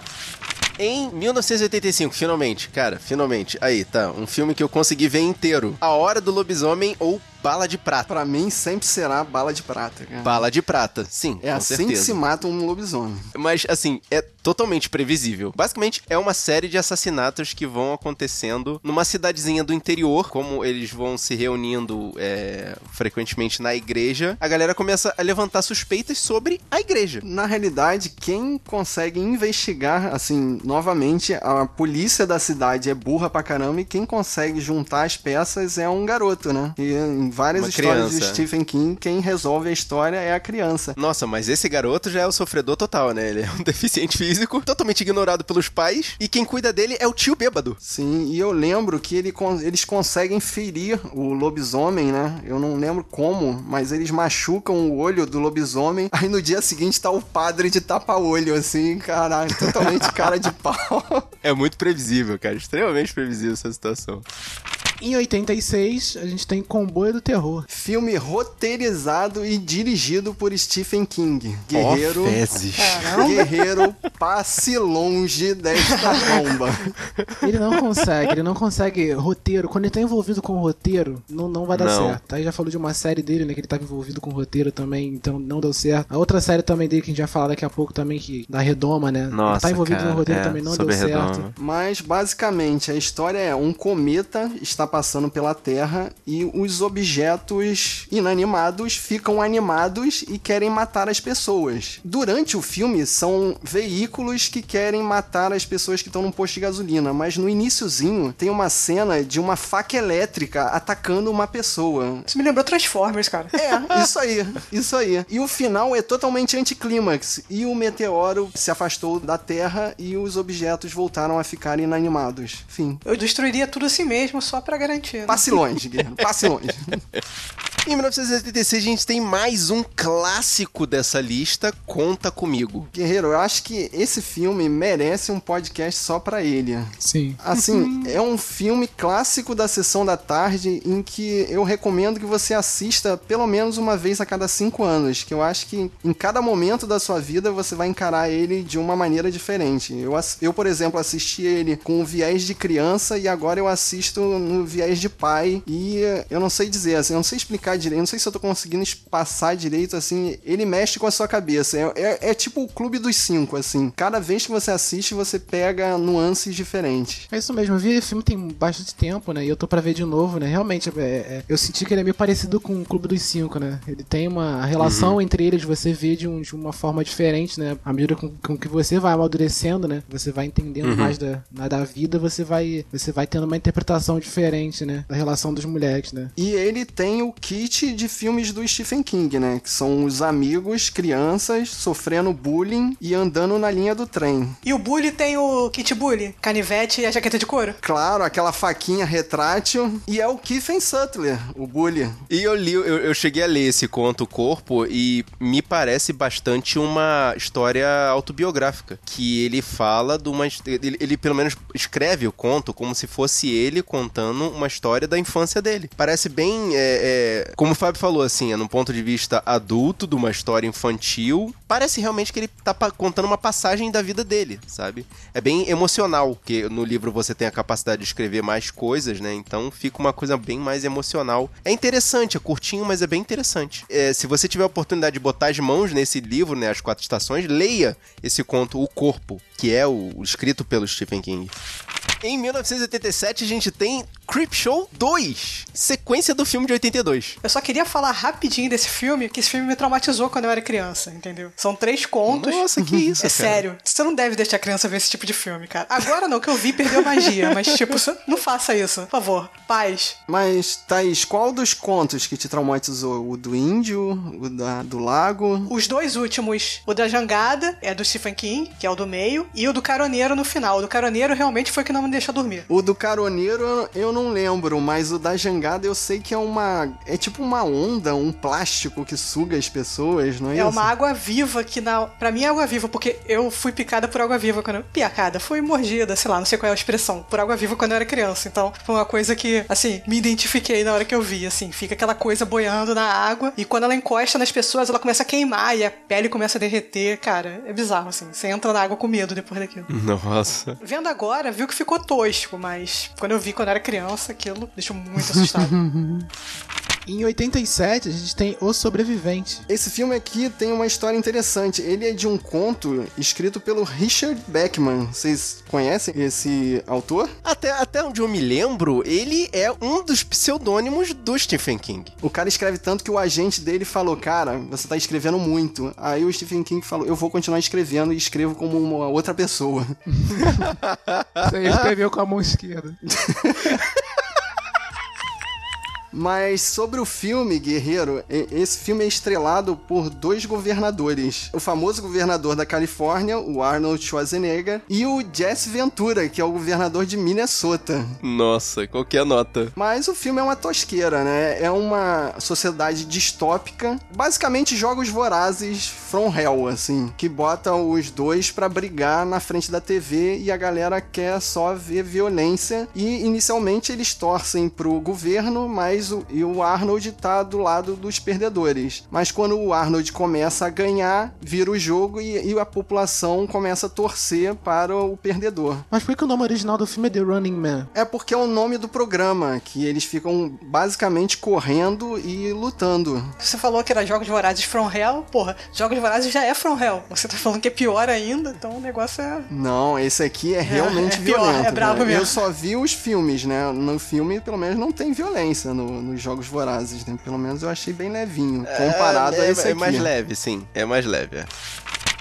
Em 1985, finalmente, cara, finalmente. Aí, tá, um filme que eu consegui ver inteiro. A Hora do Lobisomem ou Bala de Prata. Pra mim, sempre será bala de prata, cara. Bala de Prata, sim, É assim certeza. que se mata um lobisomem. Mas, assim, é totalmente previsível. Basicamente, é uma série de assassinatos que vão acontecendo numa cidadezinha do interior, como eles vão se reunindo é, frequentemente na igreja, a galera começa a levantar suspeitas sobre a igreja. Na realidade, quem consegue investigar, assim, novamente, a polícia da cidade é burra pra caramba e quem consegue juntar as peças é um garoto, né? E em várias Uma histórias criança. de Stephen King, quem resolve a história é a criança. Nossa, mas esse garoto já é o sofredor total, né? Ele é um deficiente físico, totalmente ignorado pelos pais, e quem cuida dele é o tio bêbado. Sim, e eu lembro que ele eles conseguem ferir o lobisomem, né? Eu não lembro como, mas eles machucam o olho do lobisomem. Aí no dia seguinte tá o padre de tapa-olho, assim, caralho, totalmente cara de pau. É muito previsível, cara. Extremamente previsível essa situação. Em 86, a gente tem Comboio do Terror. Filme roteirizado e dirigido por Stephen King. Guerreiro. Ó, fezes. Guerreiro, passe longe desta bomba. Ele não consegue, ele não consegue roteiro. Quando ele tá envolvido com o roteiro, não, não vai dar Não. certo. Aí já falou de uma série dele, né? Que ele tava envolvido com o roteiro também, então não deu certo. A outra série também dele, que a gente vai falar daqui a pouco também, que da Redoma, né? ele Nossa, tá envolvido cara, no roteiro é, também, não deu sobre certo. Redoma. Mas basicamente a história é um cometa está passando pela Terra e os objetos inanimados ficam animados e querem matar as pessoas. Durante o filme são veículos que querem matar as pessoas que estão num posto de gasolina, mas no iniciozinho tem uma cena de uma faca elétrica atacando uma pessoa. Isso me lembrou Transformers, cara. É, isso aí, isso aí. E o final é totalmente anticlímax. E o meteoro se afastou da Terra e os objetos voltaram a ficar inanimados. Fim. Eu destruiria tudo assim mesmo, só pra garantir. né? Passe longe, Guilherme. Passe longe. Em 1986 a gente tem mais um clássico dessa lista, Conta Comigo. Guerreiro, eu acho que esse filme merece um podcast só pra ele. Sim. Assim, é um filme clássico da sessão da tarde em que eu recomendo que você assista pelo menos uma vez a cada cinco anos. Que eu acho que em cada momento da sua vida você vai encarar ele de uma maneira diferente. Eu, eu por exemplo, assisti ele com o viés de criança e agora eu assisto no viés de pai. E eu não sei dizer, assim, eu não sei explicar direito, eu não sei se eu tô conseguindo passar direito, assim. Ele mexe com a sua cabeça. É, é- é tipo o Clube dos Cinco, assim. Cada vez que você assiste, você pega nuances diferentes. É isso mesmo, eu vi esse filme tem bastante tempo, né? E eu tô pra ver de novo, né? Realmente, é, é, eu senti que ele é meio parecido com o Clube dos Cinco, né? Ele tem uma relação Uhum. entre eles, você vê de, um- de uma forma diferente, né? À medida com, com que você vai amadurecendo, né? Você vai entendendo Uhum. mais da, da vida, você vai, você vai tendo uma interpretação diferente, né? Da relação dos moleques, né? E ele tem o kit de filmes do Stephen King, né? Que são os amigos, crianças, sofrendo bullying e andando na linha do trem. E o bully tem o kit bully, canivete e a jaqueta de couro. Claro, aquela faquinha retrátil. E é o Kiefer Sutler, o bully. E eu li, eu, eu cheguei a ler esse conto Corpo e me parece bastante uma história autobiográfica. Que ele fala de uma. Ele, ele pelo menos escreve o conto como se fosse ele contando uma história da infância dele. Parece bem. é, é, como o Fábio falou, assim, é num ponto de vista adulto, de uma história infantil. Parece realmente que ele tá contando uma passagem da vida dele, sabe? É bem emocional, porque no livro você tem a capacidade de escrever mais coisas, né? Então fica uma coisa bem mais emocional. É interessante, é curtinho, mas é bem interessante. É, se você tiver a oportunidade de botar as mãos nesse livro, né? As Quatro Estações, leia esse conto, O Corpo, que é o, o escrito pelo Stephen King. Em 1987 a gente tem Creepshow 2, sequência do filme de 82. Eu só queria falar rapidinho desse filme, que esse filme me traumatizou quando eu era criança, entendeu? São três contos. Nossa, que isso, É cara. sério. Você não deve deixar a criança ver esse tipo de filme, cara. Agora não, que eu vi perdeu a magia, mas tipo, não faça isso, por favor. Paz. Mas, Thaís, qual dos contos que te traumatizou? O do índio? O da, do lago? Os dois últimos, o da jangada é do Stephen King, que é o do meio, e o do caroneiro no final. O do caroneiro realmente foi o que não me deixou dormir. O do caroneiro eu não lembro, mas o da jangada eu sei que é uma. É tipo uma onda, um plástico que suga as pessoas, não é, É isso? uma água viva que na. Pra mim é água viva, porque eu fui picada por água viva quando. Piacada, fui mordida, sei lá, não sei qual é a expressão, por água viva quando eu era criança. Então foi uma coisa que, assim, me identifiquei na hora que eu vi, assim. Fica aquela coisa boiando na água e quando ela encosta nas pessoas, ela começa a queimar e a pele começa a derreter. Cara, é bizarro, assim. Você entra na água com medo depois daquilo. Nossa. Vendo agora, viu que ficou tosco, mas quando eu vi quando eu era criança, aquilo deixou muito assustado. Em 87, a gente tem O Sobrevivente. Esse filme aqui tem uma história interessante. Ele é de um conto escrito pelo Richard Beckman. Vocês conhecem esse autor? Até, até onde eu me lembro, ele é um dos pseudônimos do Stephen King. O cara escreve tanto que o agente dele falou: Cara, você tá escrevendo muito. Aí o Stephen King falou: Eu vou continuar escrevendo e escrevo como uma outra pessoa. Você escreveu com a mão esquerda. Mas sobre o filme, Guerreiro, esse filme é estrelado por dois governadores. O famoso governador da Califórnia, o Arnold Schwarzenegger, e o Jesse Ventura, que é o governador de Minnesota. Nossa, qualquer nota. Mas o filme é uma tosqueira, né? É uma sociedade distópica. Basicamente, jogos vorazes from hell, assim, que botam os dois para brigar na frente da TV e a galera quer só ver violência. E inicialmente eles torcem pro governo, mas e o Arnold tá do lado dos perdedores. Mas quando o Arnold começa a ganhar, vira o jogo e, e a população começa a torcer para o perdedor. Mas por que o nome original do filme é The Running Man? É porque é o nome do programa, que eles ficam basicamente correndo e lutando. Você falou que era Jogos Vorazes From Hell, porra, Jogos Vorazes já é From Hell. Você tá falando que é pior ainda, então o negócio é... Não, esse aqui é realmente é, é pior, violento. É brabo mesmo. Eu só vi os filmes, né? No filme, pelo menos, não tem violência no, nos Jogos Vorazes, né? Pelo menos eu achei bem levinho, comparado é, a esse é, aqui. É mais leve, sim. É mais leve, é.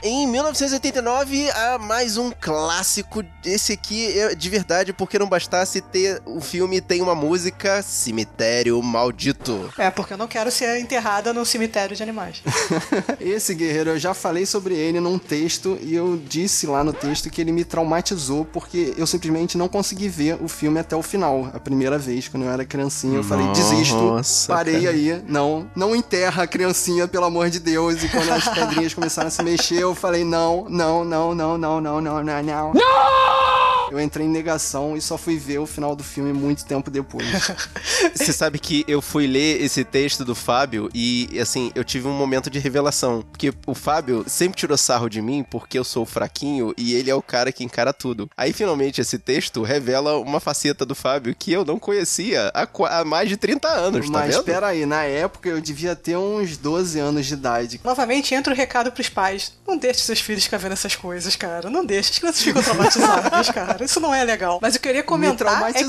Em 1989, há mais um clássico. Esse aqui é de verdade, porque não bastasse ter o filme tem uma música Cemitério Maldito. É, porque eu não quero ser enterrada no cemitério de animais. Esse guerreiro, eu já falei sobre ele num texto e eu disse lá no texto que ele me traumatizou porque eu simplesmente não consegui ver o filme até o final. A primeira vez, quando eu era criancinha, eu falei, desisto, parei cara. aí. Não, não enterra a criancinha, pelo amor de Deus. E quando as pedrinhas começaram a se mexer, eu falei, não, não, não, não, não, não, não, não, não. Eu entrei em negação e só fui ver o final do filme muito tempo depois. Você sabe que eu fui ler esse texto do Fábio e, assim, eu tive um momento de revelação. Porque o Fábio sempre tirou sarro de mim porque eu sou fraquinho e ele é o cara que encara tudo. Aí, finalmente, esse texto revela uma faceta do Fábio que eu não conhecia há, há mais de 30 anos, tá Mas, vendo? espera aí, na época eu devia ter uns 12 anos de idade. Novamente, entra o recado pros pais. Não deixe seus filhos ficar vendo essas coisas, cara. Não deixe. As crianças ficam traumatizadas, cara cara. Isso não é legal. Mas eu queria comentar é que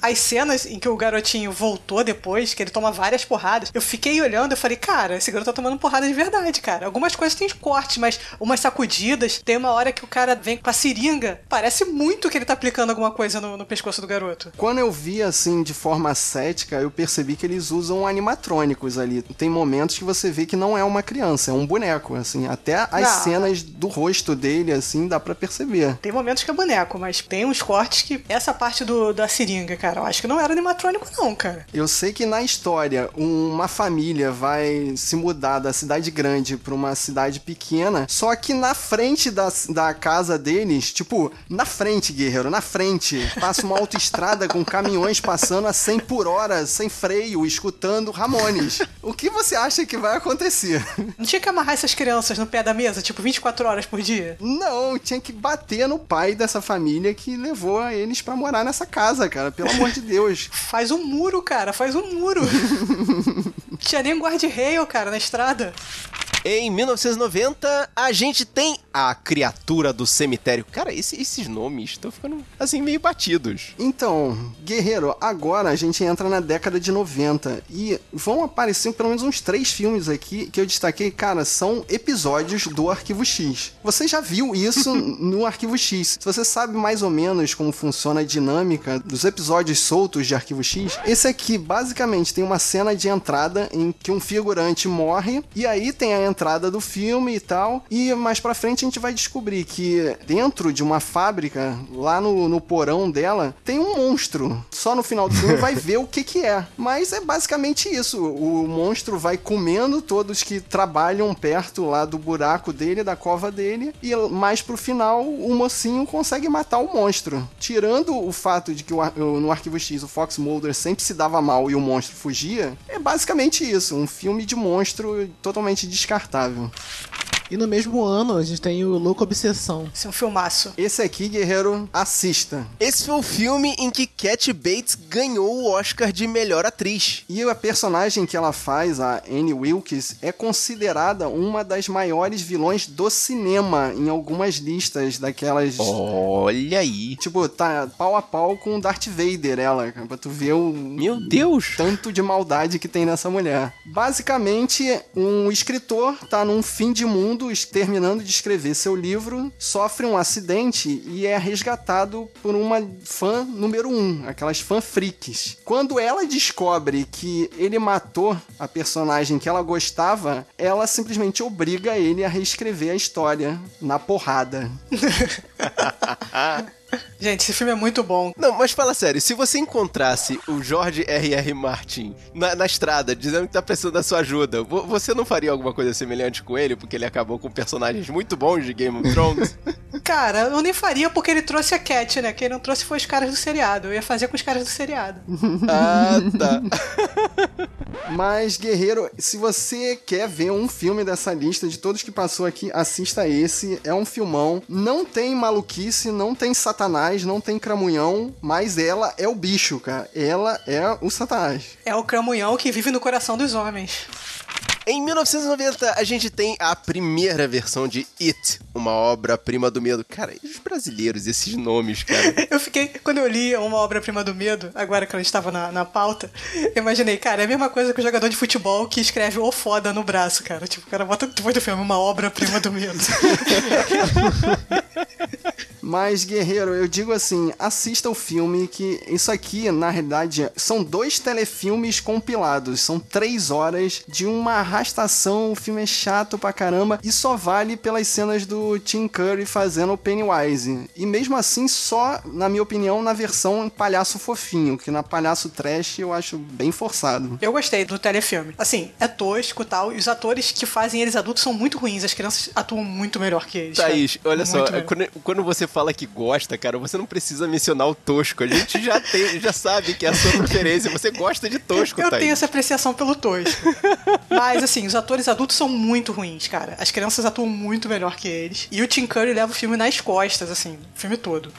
as cenas em que o garotinho voltou depois, que ele toma várias porradas, eu fiquei olhando e falei, cara, esse garoto tá tomando porrada de verdade, cara. Algumas coisas têm cortes, mas umas sacudidas. Tem uma hora que o cara vem com a seringa. Parece muito que ele tá aplicando alguma coisa no, no pescoço do garoto. Quando eu vi assim de forma cética, eu percebi que eles usam animatrônicos ali. Tem momentos que você vê que não é uma criança, é um boneco, assim. Até as não. cenas do rosto dele, assim, dá para perceber. Tem momentos que é boneco, mas mas tem uns cortes que. Essa parte do, da seringa, cara, eu acho que não era animatrônico, não, cara. Eu sei que na história, uma família vai se mudar da cidade grande pra uma cidade pequena, só que na frente da, da casa deles, tipo, na frente, guerreiro, na frente, passa uma autoestrada com caminhões passando a 100 por hora, sem freio, escutando Ramones. O que você acha que vai acontecer? Não tinha que amarrar essas crianças no pé da mesa, tipo, 24 horas por dia? Não, tinha que bater no pai dessa família família que levou a eles para morar nessa casa, cara. Pelo amor de Deus. faz um muro, cara. Faz um muro. Tinha nem guarda-rail, cara, na estrada. Em 1990, a gente tem a criatura do cemitério. Cara, esse, esses nomes estão ficando assim meio batidos. Então, guerreiro, agora a gente entra na década de 90 e vão aparecer pelo menos uns três filmes aqui que eu destaquei, cara, são episódios do Arquivo X. Você já viu isso no Arquivo X? Se você sabe mais ou menos como funciona a dinâmica dos episódios soltos de Arquivo X, esse aqui basicamente tem uma cena de entrada em que um figurante morre e aí tem a entrada do filme e tal. E mais pra frente a gente vai descobrir que dentro de uma fábrica, lá no, no porão dela, tem um monstro. Só no final do filme vai ver o que que é. Mas é basicamente isso. O monstro vai comendo todos que trabalham perto lá do buraco dele, da cova dele. E mais pro final, o mocinho consegue matar o monstro. Tirando o fato de que no Arquivo X o Fox Mulder sempre se dava mal e o monstro fugia, é basicamente isso. Um filme de monstro totalmente descartável descartável. E no mesmo ano a gente tem o Louco Obsessão. Esse é um filmaço. Esse aqui, guerreiro, assista. Esse foi o filme em que Cat Bates ganhou o Oscar de melhor atriz. E a personagem que ela faz, a Annie Wilkes, é considerada uma das maiores vilões do cinema em algumas listas daquelas. Olha aí. Tipo, tá pau a pau com Darth Vader, ela, pra tu ver o. Meu Deus! Tanto de maldade que tem nessa mulher. Basicamente, um escritor tá num fim de mundo mundo, terminando de escrever seu livro, sofre um acidente e é resgatado por uma fã número um, aquelas fã freaks. Quando ela descobre que ele matou a personagem que ela gostava, ela simplesmente obriga ele a reescrever a história na porrada. Gente, esse filme é muito bom. Não, mas fala sério, se você encontrasse o George R.R. Martin na, na, estrada, dizendo que tá precisando da sua ajuda, você não faria alguma coisa semelhante com ele? Porque ele acabou com personagens muito bons de Game of Thrones? Cara, eu nem faria porque ele trouxe a Cat, né? Quem não trouxe foi os caras do seriado. Eu ia fazer com os caras do seriado. ah, tá. mas, Guerreiro, se você quer ver um filme dessa lista de todos que passou aqui, assista esse. É um filmão. Não tem maluquice, não tem satanás, não tem cramunhão, mas ela é o bicho, cara. Ela é o satanás. É o cramunhão que vive no coração dos homens. Em 1990, a gente tem a primeira versão de It, uma obra-prima do medo. Cara, e os brasileiros, esses nomes, cara? eu fiquei, quando eu li uma obra-prima do medo, agora que eu estava na, na pauta, eu imaginei, cara, é a mesma coisa que o jogador de futebol que escreve o foda no braço, cara. Tipo, o cara bota depois do filme uma obra-prima do medo. Mas, guerreiro, eu digo assim: assista o filme, que isso aqui, na realidade, são dois telefilmes compilados. São três horas de uma arrastação. O filme é chato pra caramba e só vale pelas cenas do Tim Curry fazendo o Pennywise. E mesmo assim, só, na minha opinião, na versão palhaço fofinho, que na palhaço trash eu acho bem forçado. Eu gostei do telefilme. Assim, é tosco e tal, e os atores que fazem eles adultos são muito ruins. As crianças atuam muito melhor que eles. Thaís, olha muito só, quando, quando você fala que gosta, cara, você não precisa mencionar o tosco. A gente já tem, já sabe que é a sua preferência. Você gosta de tosco, Eu Thaís. tenho essa apreciação pelo tosco. Mas, assim, os atores adultos são muito ruins, cara. As crianças atuam muito melhor que eles. E o Tim Curry leva o filme nas costas, assim, o filme todo.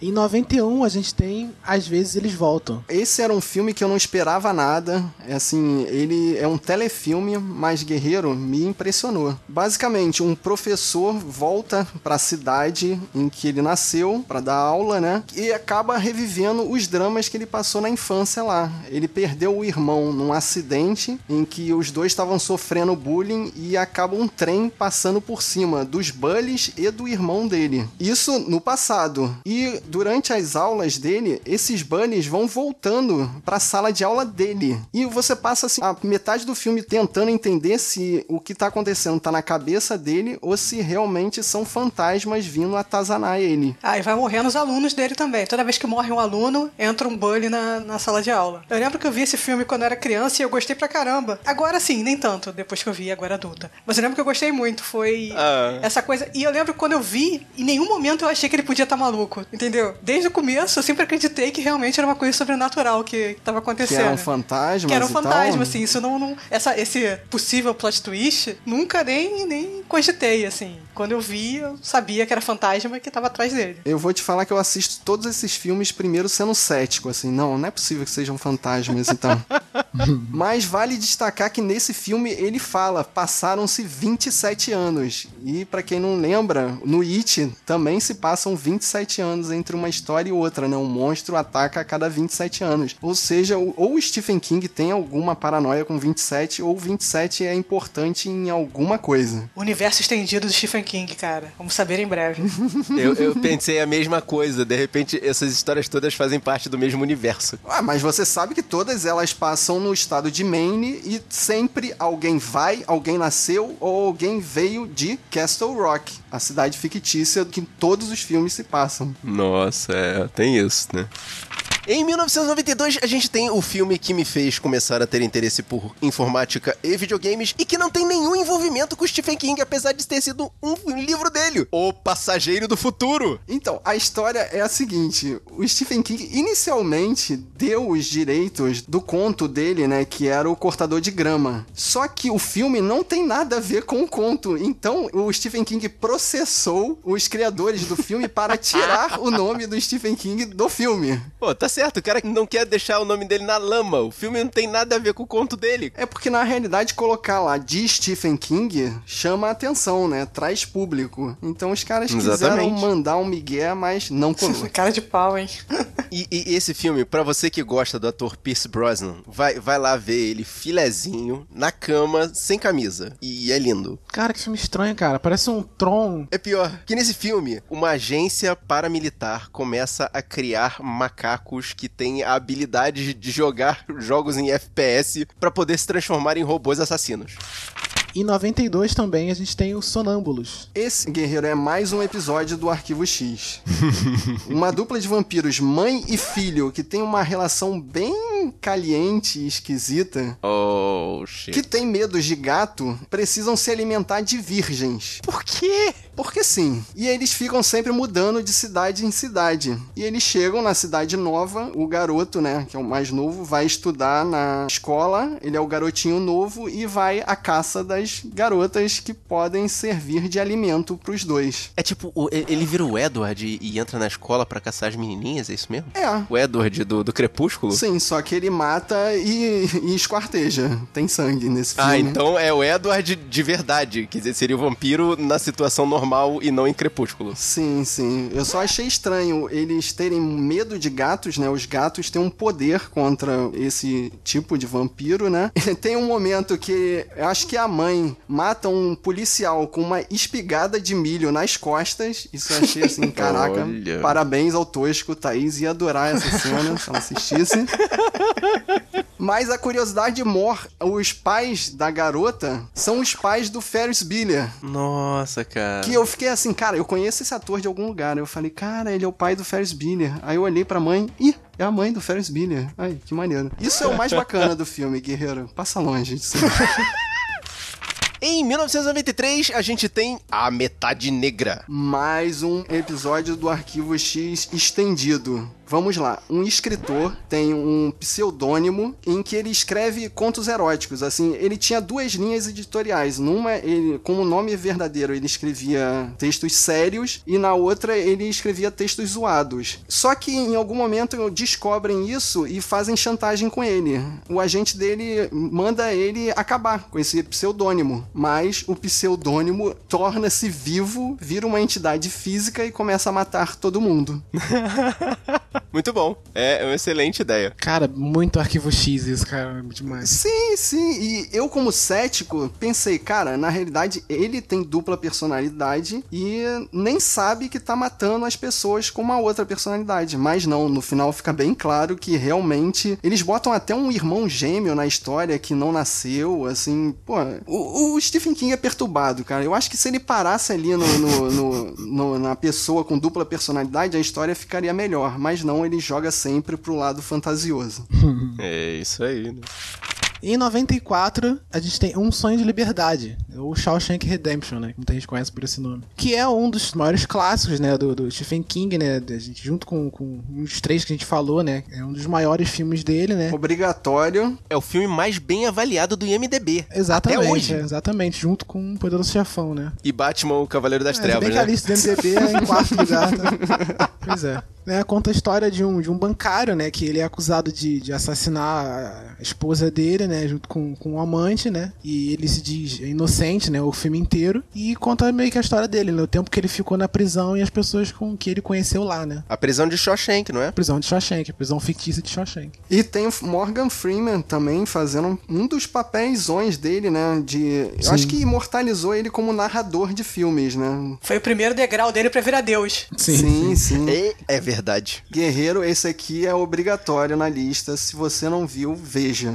Em 91 a gente tem Às vezes eles voltam. Esse era um filme que eu não esperava nada. É assim, ele é um telefilme, mas Guerreiro me impressionou. Basicamente, um professor volta para a cidade em que ele nasceu para dar aula, né? E acaba revivendo os dramas que ele passou na infância lá. Ele perdeu o irmão num acidente em que os dois estavam sofrendo bullying e acaba um trem passando por cima dos bullies e do irmão dele. Isso no passado. E durante as aulas dele, esses bunnies vão voltando para a sala de aula dele. E você passa assim, a metade do filme tentando entender se o que tá acontecendo tá na cabeça dele ou se realmente são fantasmas vindo atazanar ele. Ah, e vai morrendo os alunos dele também. Toda vez que morre um aluno, entra um bully na, na sala de aula. Eu lembro que eu vi esse filme quando eu era criança e eu gostei pra caramba. Agora sim, nem tanto, depois que eu vi, agora adulta. Mas eu lembro que eu gostei muito. Foi ah. essa coisa. E eu lembro que quando eu vi, em nenhum momento eu achei que ele podia estar tá maluco. Entendeu? Entendeu? Desde o começo eu sempre acreditei que realmente era uma coisa sobrenatural que estava acontecendo. Que era um fantasma. Que era um fantasma, assim. Isso não. não essa, esse possível plot twist, nunca nem, nem cogitei, assim. Quando eu vi, eu sabia que era fantasma e que estava atrás dele. Eu vou te falar que eu assisto todos esses filmes primeiro sendo cético, assim. Não, não é possível que sejam fantasmas, então. Mas vale destacar que nesse filme ele fala: passaram-se 27 anos. E para quem não lembra, no It também se passam 27 anos entre uma história e outra, né? Um monstro ataca a cada 27 anos. Ou seja, ou o Stephen King tem alguma paranoia com 27, ou 27 é importante em alguma coisa. O universo estendido do Stephen King, cara. Vamos saber em breve. eu, eu pensei a mesma coisa. De repente, essas histórias todas fazem parte do mesmo universo. Ah, mas você sabe que todas elas passam no estado de Maine e sempre alguém vai, alguém nasceu ou alguém veio de Castle Rock, a cidade fictícia que todos os filmes se passam. Nossa, é, tem isso, né? Em 1992, a gente tem o filme que me fez começar a ter interesse por informática e videogames e que não tem nenhum envolvimento com Stephen King, apesar de ter sido um livro dele, O Passageiro do Futuro. Então, a história é a seguinte: o Stephen King inicialmente deu os direitos do conto dele, né, que era o Cortador de Grama. Só que o filme não tem nada a ver com o conto. Então, o Stephen King processou os criadores do filme para tirar o nome do Stephen King do filme. Pô, tá certo, o cara não quer deixar o nome dele na lama. O filme não tem nada a ver com o conto dele. É porque, na realidade, colocar lá de Stephen King chama a atenção, né? Traz público. Então os caras Exatamente. quiseram mandar um migué, mas não colou. Cara de pau, hein? E, e esse filme, pra você que gosta do ator Pierce Brosnan, vai, vai lá ver ele filezinho, na cama, sem camisa. E é lindo. Cara, que filme estranho, cara. Parece um Tron. É pior que nesse filme, uma agência paramilitar começa a criar macacos que têm a habilidade de jogar jogos em FPS pra poder se transformar em robôs assassinos. Em 92 também a gente tem o Sonâmbulos. Esse guerreiro é mais um episódio do Arquivo X. uma dupla de vampiros, mãe e filho, que tem uma relação bem caliente e esquisita. Oh, shit. Que tem medo de gato, precisam se alimentar de virgens. Por quê? Porque sim. E eles ficam sempre mudando de cidade em cidade. E eles chegam na cidade nova, o garoto, né, que é o mais novo, vai estudar na escola, ele é o garotinho novo e vai à caça das garotas que podem servir de alimento pros dois. É tipo, ele vira o Edward e, entra na escola pra caçar as menininhas, é isso mesmo? É. O Edward do, do Crepúsculo? Sim, só que ele mata e, e esquarteja. Tem sangue nesse filme. Ah, então é o Edward de verdade. Quer dizer, seria o vampiro na situação normal e não em Crepúsculo. Sim, sim. Eu só achei estranho eles terem medo de gatos, né? Os gatos têm um poder contra esse tipo de vampiro, né? Tem um momento que eu acho que a mãe mata um policial com uma espigada de milho nas costas. Isso eu achei assim, caraca. Olha. Parabéns ao Tosco. Thaís ia adorar essa cena se ela assistisse. Mas a curiosidade mor, os pais da garota são os pais do Ferris Bueller. Nossa, cara. Que eu fiquei assim, cara, eu conheço esse ator de algum lugar. Eu falei, cara, ele é o pai do Ferris Bueller. Aí eu olhei pra mãe, ih, é a mãe do Ferris Bueller. Ai, que maneiro. Isso é o mais bacana do filme, guerreiro. Passa longe disso. Em 1993, a gente tem A Metade Negra. Mais um episódio do Arquivo X estendido. Vamos lá, um escritor tem um pseudônimo em que ele escreve contos eróticos. Assim, ele tinha duas linhas editoriais. Numa, ele, como nome verdadeiro, ele escrevia textos sérios e na outra ele escrevia textos zoados. Só que em algum momento descobrem isso e fazem chantagem com ele. O agente dele manda ele acabar com esse pseudônimo, mas o pseudônimo torna-se vivo, vira uma entidade física e começa a matar todo mundo. Muito bom. É uma excelente ideia. Cara, muito arquivo X isso, cara. Demais. Sim, sim. E eu, como cético, pensei, cara, na realidade ele tem dupla personalidade e nem sabe que tá matando as pessoas com uma outra personalidade. Mas não, no final fica bem claro que realmente eles botam até um irmão gêmeo na história que não nasceu, assim. Pô, o, o Stephen King é perturbado, cara. Eu acho que se ele parasse ali no, no- no- no- na pessoa com dupla personalidade, a história ficaria melhor. Mas não, ele joga sempre pro lado fantasioso. É isso aí, né? Em 94, a gente tem Um Sonho de Liberdade, o Shawshank Redemption, né? Que muita gente conhece por esse nome. Que é um dos maiores clássicos, né? Do, do Stephen King, né? A gente, junto com, com os três que a gente falou, né? É um dos maiores filmes dele, né? Obrigatório. É o filme mais bem avaliado do IMDB. Exatamente, Até hoje. é, exatamente, junto com o Poderoso Chefão, né? E Batman, o Cavaleiro das É, Trevas, bem né? a lista do MDB é em quarto lugar, tá? Pois é. Né, conta a história de um, de um bancário, né? Que ele é acusado de, de assassinar a esposa dele, né? Junto com, com um amante, né? E ele se diz inocente, né? O filme inteiro. E conta meio que a história dele, né? O tempo que ele ficou na prisão e as pessoas com que ele conheceu lá, né? A prisão de Shawshank, não é? Prisão de Shawshank, a prisão fictícia de Shawshank. E tem o Morgan Freeman também fazendo um dos papéis dele, né? De. Eu Sim. acho que imortalizou ele como narrador de filmes, né? Foi o primeiro degrau dele pra virar Deus. sim. sim. É, é verdade. Guerreiro, esse aqui é obrigatório na lista. Se você não viu, veja.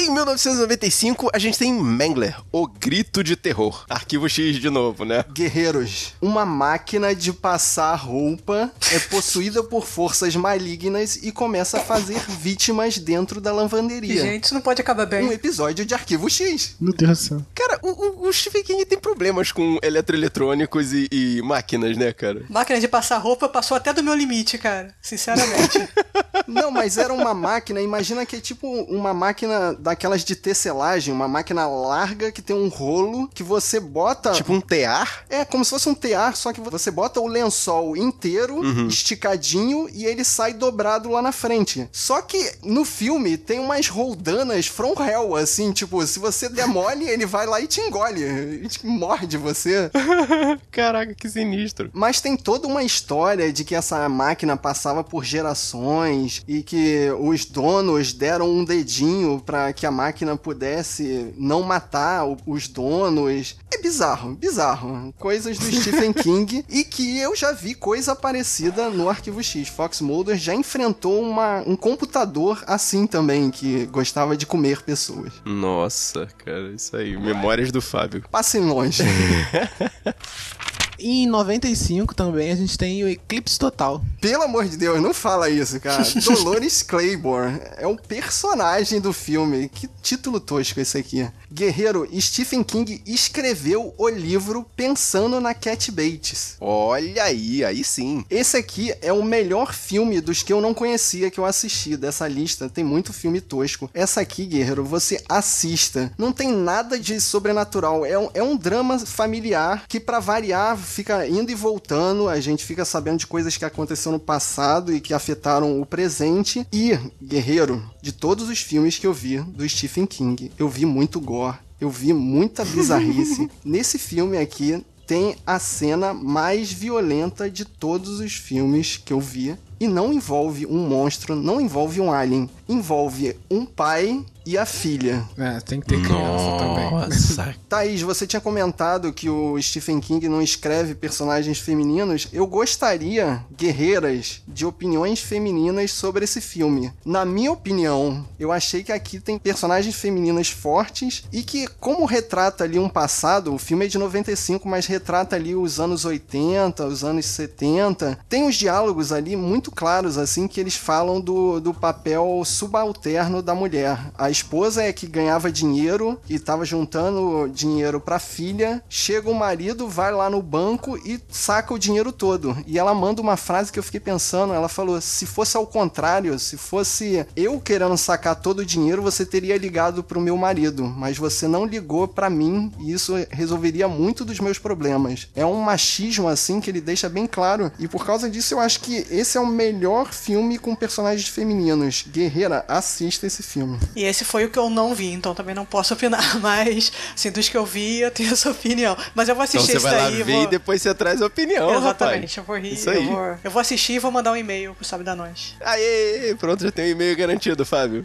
Em 1995, a gente tem Mangler, O Grito de Terror. Arquivo X de novo, né? Guerreiros, uma máquina de passar roupa é possuída por forças malignas e começa a fazer vítimas dentro da lavanderia. Gente, isso não pode acabar bem. Um episódio de Arquivo X. Meu Deus do céu. Cara, o, o, o Stephen King tem problemas com eletroeletrônicos e, e máquinas, né, cara? Máquina de passar roupa passou até do meu limite, cara. Sinceramente. Não, mas era uma máquina, imagina que é tipo uma máquina daquelas de tecelagem, uma máquina larga que tem um rolo que você bota. Tipo um tear? É, como se fosse um tear, só que você bota o lençol inteiro, Uhum. esticadinho, e ele sai dobrado lá na frente. Só que no filme tem umas roldanas from hell, assim, tipo, se você der mole, ele vai lá e te engole. Ele te morde você. Caraca, que sinistro. Mas tem toda uma história de que essa máquina passava por gerações e que os donos deram um dedinho para que a máquina pudesse não matar o- os donos. É bizarro, bizarro. Coisas do Stephen King e que eu já vi coisa parecida no Arquivo X. Fox Mulder já enfrentou uma, um computador assim também, que gostava de comer pessoas. Nossa, cara, isso aí. Memórias do Fábio. Passem longe. E em 95 também a gente tem o Eclipse Total. Pelo amor de Deus, não fala isso, cara. Dolores Claiborne é um personagem do filme. Que título tosco esse aqui. Guerreiro, Stephen King escreveu o livro pensando na Cat Bates. Olha aí, aí sim. Esse aqui é o melhor filme dos que eu não conhecia, que eu assisti dessa lista. Tem muito filme tosco. Essa aqui, Guerreiro, você assista. Não tem nada de sobrenatural. É um, é um drama familiar que, pra variar, fica indo e voltando. A gente fica sabendo de coisas que aconteceram no passado e que afetaram o presente. E, Guerreiro, de todos os filmes que eu vi do Stephen King, eu vi muito gore. Eu vi muita bizarrice. Nesse filme aqui, tem a cena mais violenta de todos os filmes que eu vi. E não envolve um monstro, não envolve um alien. Envolve um pai e a filha. É, tem que ter criança também. Nossa. Thaís, você tinha comentado que o Stephen King não escreve personagens femininos. Eu gostaria, guerreiras, de opiniões femininas sobre esse filme. Na minha opinião, eu achei que aqui tem personagens femininas fortes e que, como retrata ali um passado, o filme é de 95, mas retrata ali os anos 80, os anos 70, tem os diálogos ali muito claros, assim, que eles falam do, do papel subalterno da mulher. A esposa é que ganhava dinheiro e estava juntando dinheiro pra filha. Chega o marido, vai lá no banco e saca o dinheiro todo. E ela manda uma frase que eu fiquei pensando. Ela falou: se fosse ao contrário, se fosse eu querendo sacar todo o dinheiro, você teria ligado pro meu marido. Mas você não ligou pra mim e isso resolveria muito dos meus problemas. É um machismo assim que ele deixa bem claro. E por causa disso, eu acho que esse é o melhor filme com personagens femininos. Guerreira, assista esse filme. E esse foi o que eu não vi, então também não posso opinar. Mas, assim, dos que eu vi, eu tenho essa opinião. Mas eu vou Então assistir você esse vai lá daí. ver vou... e depois você traz a opinião, Exatamente, rapaz. eu vou rir. Isso eu, aí. vou, eu vou assistir e vou mandar um e-mail pro Sabe da Nós. Aê, pronto, já tem um e-mail garantido, Fábio.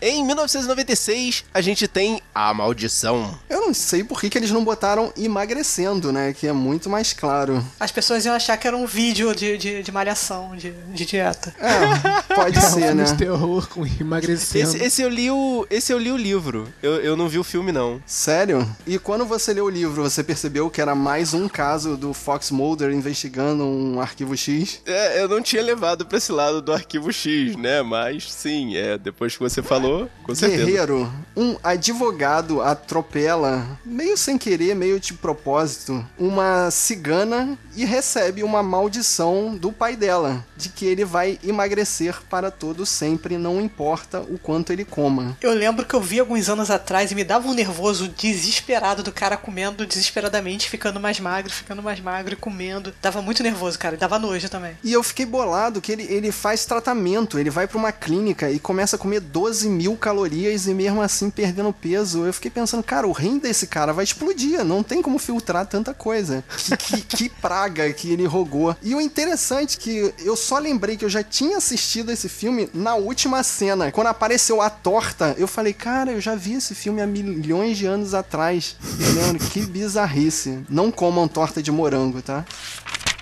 Em 1996, a gente tem A Maldição. Eu não sei por que, que eles não botaram emagrecendo, né? Que é muito mais claro. As pessoas iam achar que era um vídeo de, de, de malhação, de, de dieta. É, pode ser, né? de terror com emagrecendo. Esse, esse eu li o, esse eu li o livro. Eu, eu não vi o filme, não. Sério? E quando você leu o livro, você percebeu que era mais um caso do Fox Mulder investigando um arquivo X? É, eu não tinha levado pra esse lado do arquivo X, né? Mas sim, é, depois que você falou, com certeza. Guerreiro, um advogado atropela, meio sem querer, meio de propósito, uma cigana e recebe uma maldição do pai dela, de que ele vai emagrecer para todo sempre, não importa o quanto ele coma. Eu lembro que eu vi alguns anos atrás e me dava um nervoso desesperado do cara comendo desesperadamente, ficando mais magro, ficando mais magro e comendo. Dava muito nervoso, cara. E dava nojo também. E eu fiquei bolado que ele, ele faz tratamento, ele vai pra uma clínica e começa a comer 12 mil calorias e mesmo assim perdendo peso. Eu fiquei pensando, cara, o rim desse cara vai explodir, não tem como filtrar tanta coisa. Que, que, que praga que ele rogou. E o interessante é que eu só lembrei que eu já tinha assistido esse filme na última cena. Quando apareceu a torta, eu falei, cara, eu já vi esse filme há milhões de anos atrás. Eu lembro, que bizarrice. Não comam torta de morango, tá?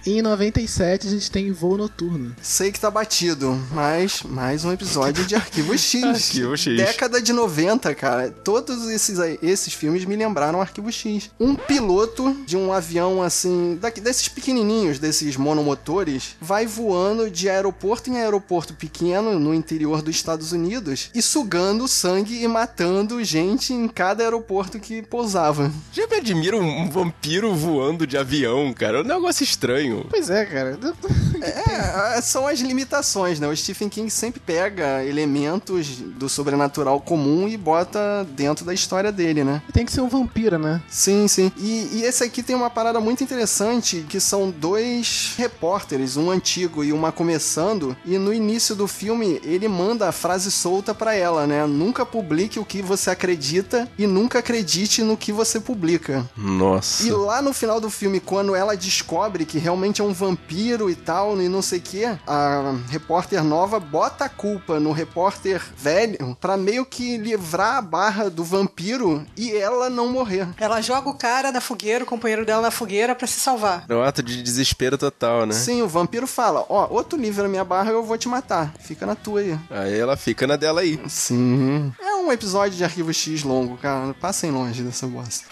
E em 97 a gente tem Voo Noturno. Sei que tá batido, mas mais um episódio de Arquivo X. Arquivo X. Década de 90, cara. Todos esses, esses filmes me lembraram Arquivo X. Um piloto de um avião assim, daqui, desses pequenininhos, desses monomotores, vai voando de aeroporto em aeroporto pequeno no interior dos Estados Unidos e sugando sangue e matando gente em cada aeroporto que pousava. Já me admira um vampiro voando de avião, cara. É um negócio estranho. Pois é, cara. É, são as limitações, né? O Stephen King sempre pega elementos do sobrenatural comum e bota dentro da história dele, né? Tem que ser um vampiro, né? Sim, sim. E, e esse aqui tem uma parada muito interessante, que são dois repórteres, um antigo e uma começando, e no início do filme ele manda a frase solta pra ela, né? Nunca publique o que você acredita e nunca acredite no que você publica. Nossa. E lá no final do filme, quando ela descobre que realmente é um vampiro e tal, e não sei o que, a repórter nova bota a culpa no repórter velho pra meio que livrar a barra do vampiro e ela não morrer. Ela joga o cara na fogueira, o companheiro dela na fogueira pra se salvar. É um ato de desespero total, né? Sim, o vampiro fala: Ó, ou tu livra minha barra eu vou te matar. Fica na tua aí. Aí ela fica na dela aí. Sim. É um episódio de Arquivo X longo, cara. Passem longe dessa bosta.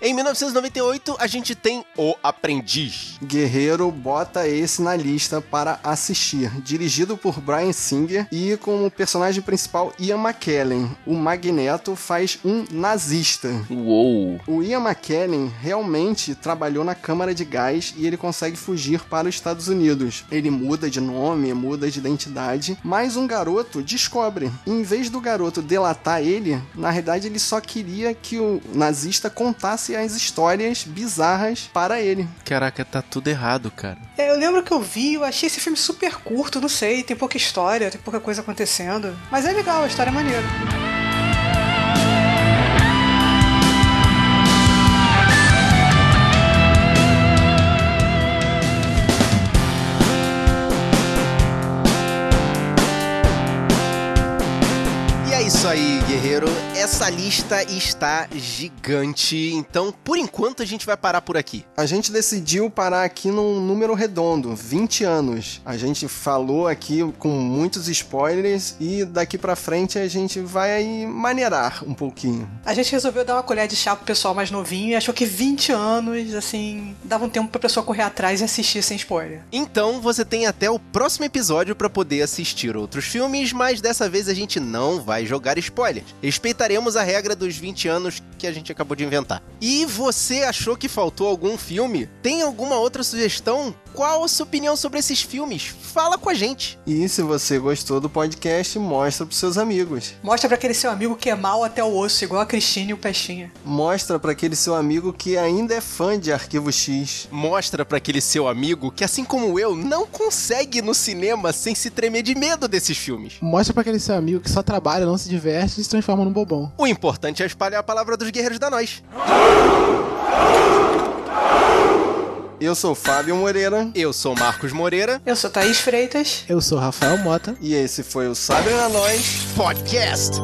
Em 1998, a gente tem O Aprendiz. Guerreiro bota esse na lista para assistir. Dirigido por Brian Singer e com o personagem principal Ian McKellen. O Magneto faz um nazista. Uou! O Ian McKellen realmente trabalhou na Câmara de Gás e ele consegue fugir para os Estados Unidos. Ele muda de nome, muda de identidade, mas um garoto descobre. Em vez do garoto delatar ele, na realidade ele só queria que o nazista contasse as histórias bizarras para ele. Caraca, tá tudo errado, cara. É, Eu lembro que eu vi, eu achei esse filme super curto, não sei, tem pouca história, tem pouca coisa acontecendo. Mas é legal, a história é maneira. Isso aí, guerreiro. Essa lista está gigante. Então, por enquanto, a gente vai parar por aqui. A gente decidiu parar aqui num número redondo, 20 anos. A gente falou aqui com muitos spoilers e daqui pra frente a gente vai maneirar um pouquinho. A gente resolveu dar uma colher de chá pro pessoal mais novinho e achou que 20 anos, assim, dava um tempo pra pessoa correr atrás e assistir sem spoiler. Então, você tem até o próximo episódio para poder assistir outros filmes, mas dessa vez a gente não vai jogar spoilers. Respeitaremos a regra dos 20 anos que a gente acabou de inventar. E você achou que faltou algum filme? Tem alguma outra sugestão? Qual a sua opinião sobre esses filmes? Fala com a gente. E se você gostou do podcast, mostra pros seus amigos. Mostra pra aquele seu amigo que é mal até o osso, igual a Cristine e o Pestinha. Mostra pra aquele seu amigo que ainda é fã de Arquivo X. Mostra pra aquele seu amigo que, assim como eu, não consegue ir no cinema sem se tremer de medo desses filmes. Mostra pra aquele seu amigo que só trabalha, não se diverte e se transforma num bobão. O importante é espalhar a palavra dos guerreiros da nós. Eu sou Fábio Moreira. Eu sou Marcos Moreira. Eu sou Thaís Freitas. Eu sou Rafael Mota. E esse foi o Sabre na Nós Podcast.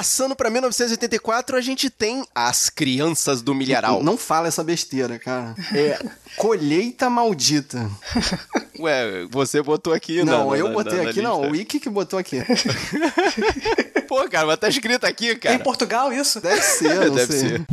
Passando pra 1984, a gente tem As Crianças do Milharal. Não fala essa besteira, cara. É colheita maldita. Ué, você botou aqui, Não, na- eu na- botei na- aqui, não. O Wiki que botou aqui. Pô, cara, mas tá escrito aqui, É cara. em Portugal isso? Deve ser, não Deve sei. ser.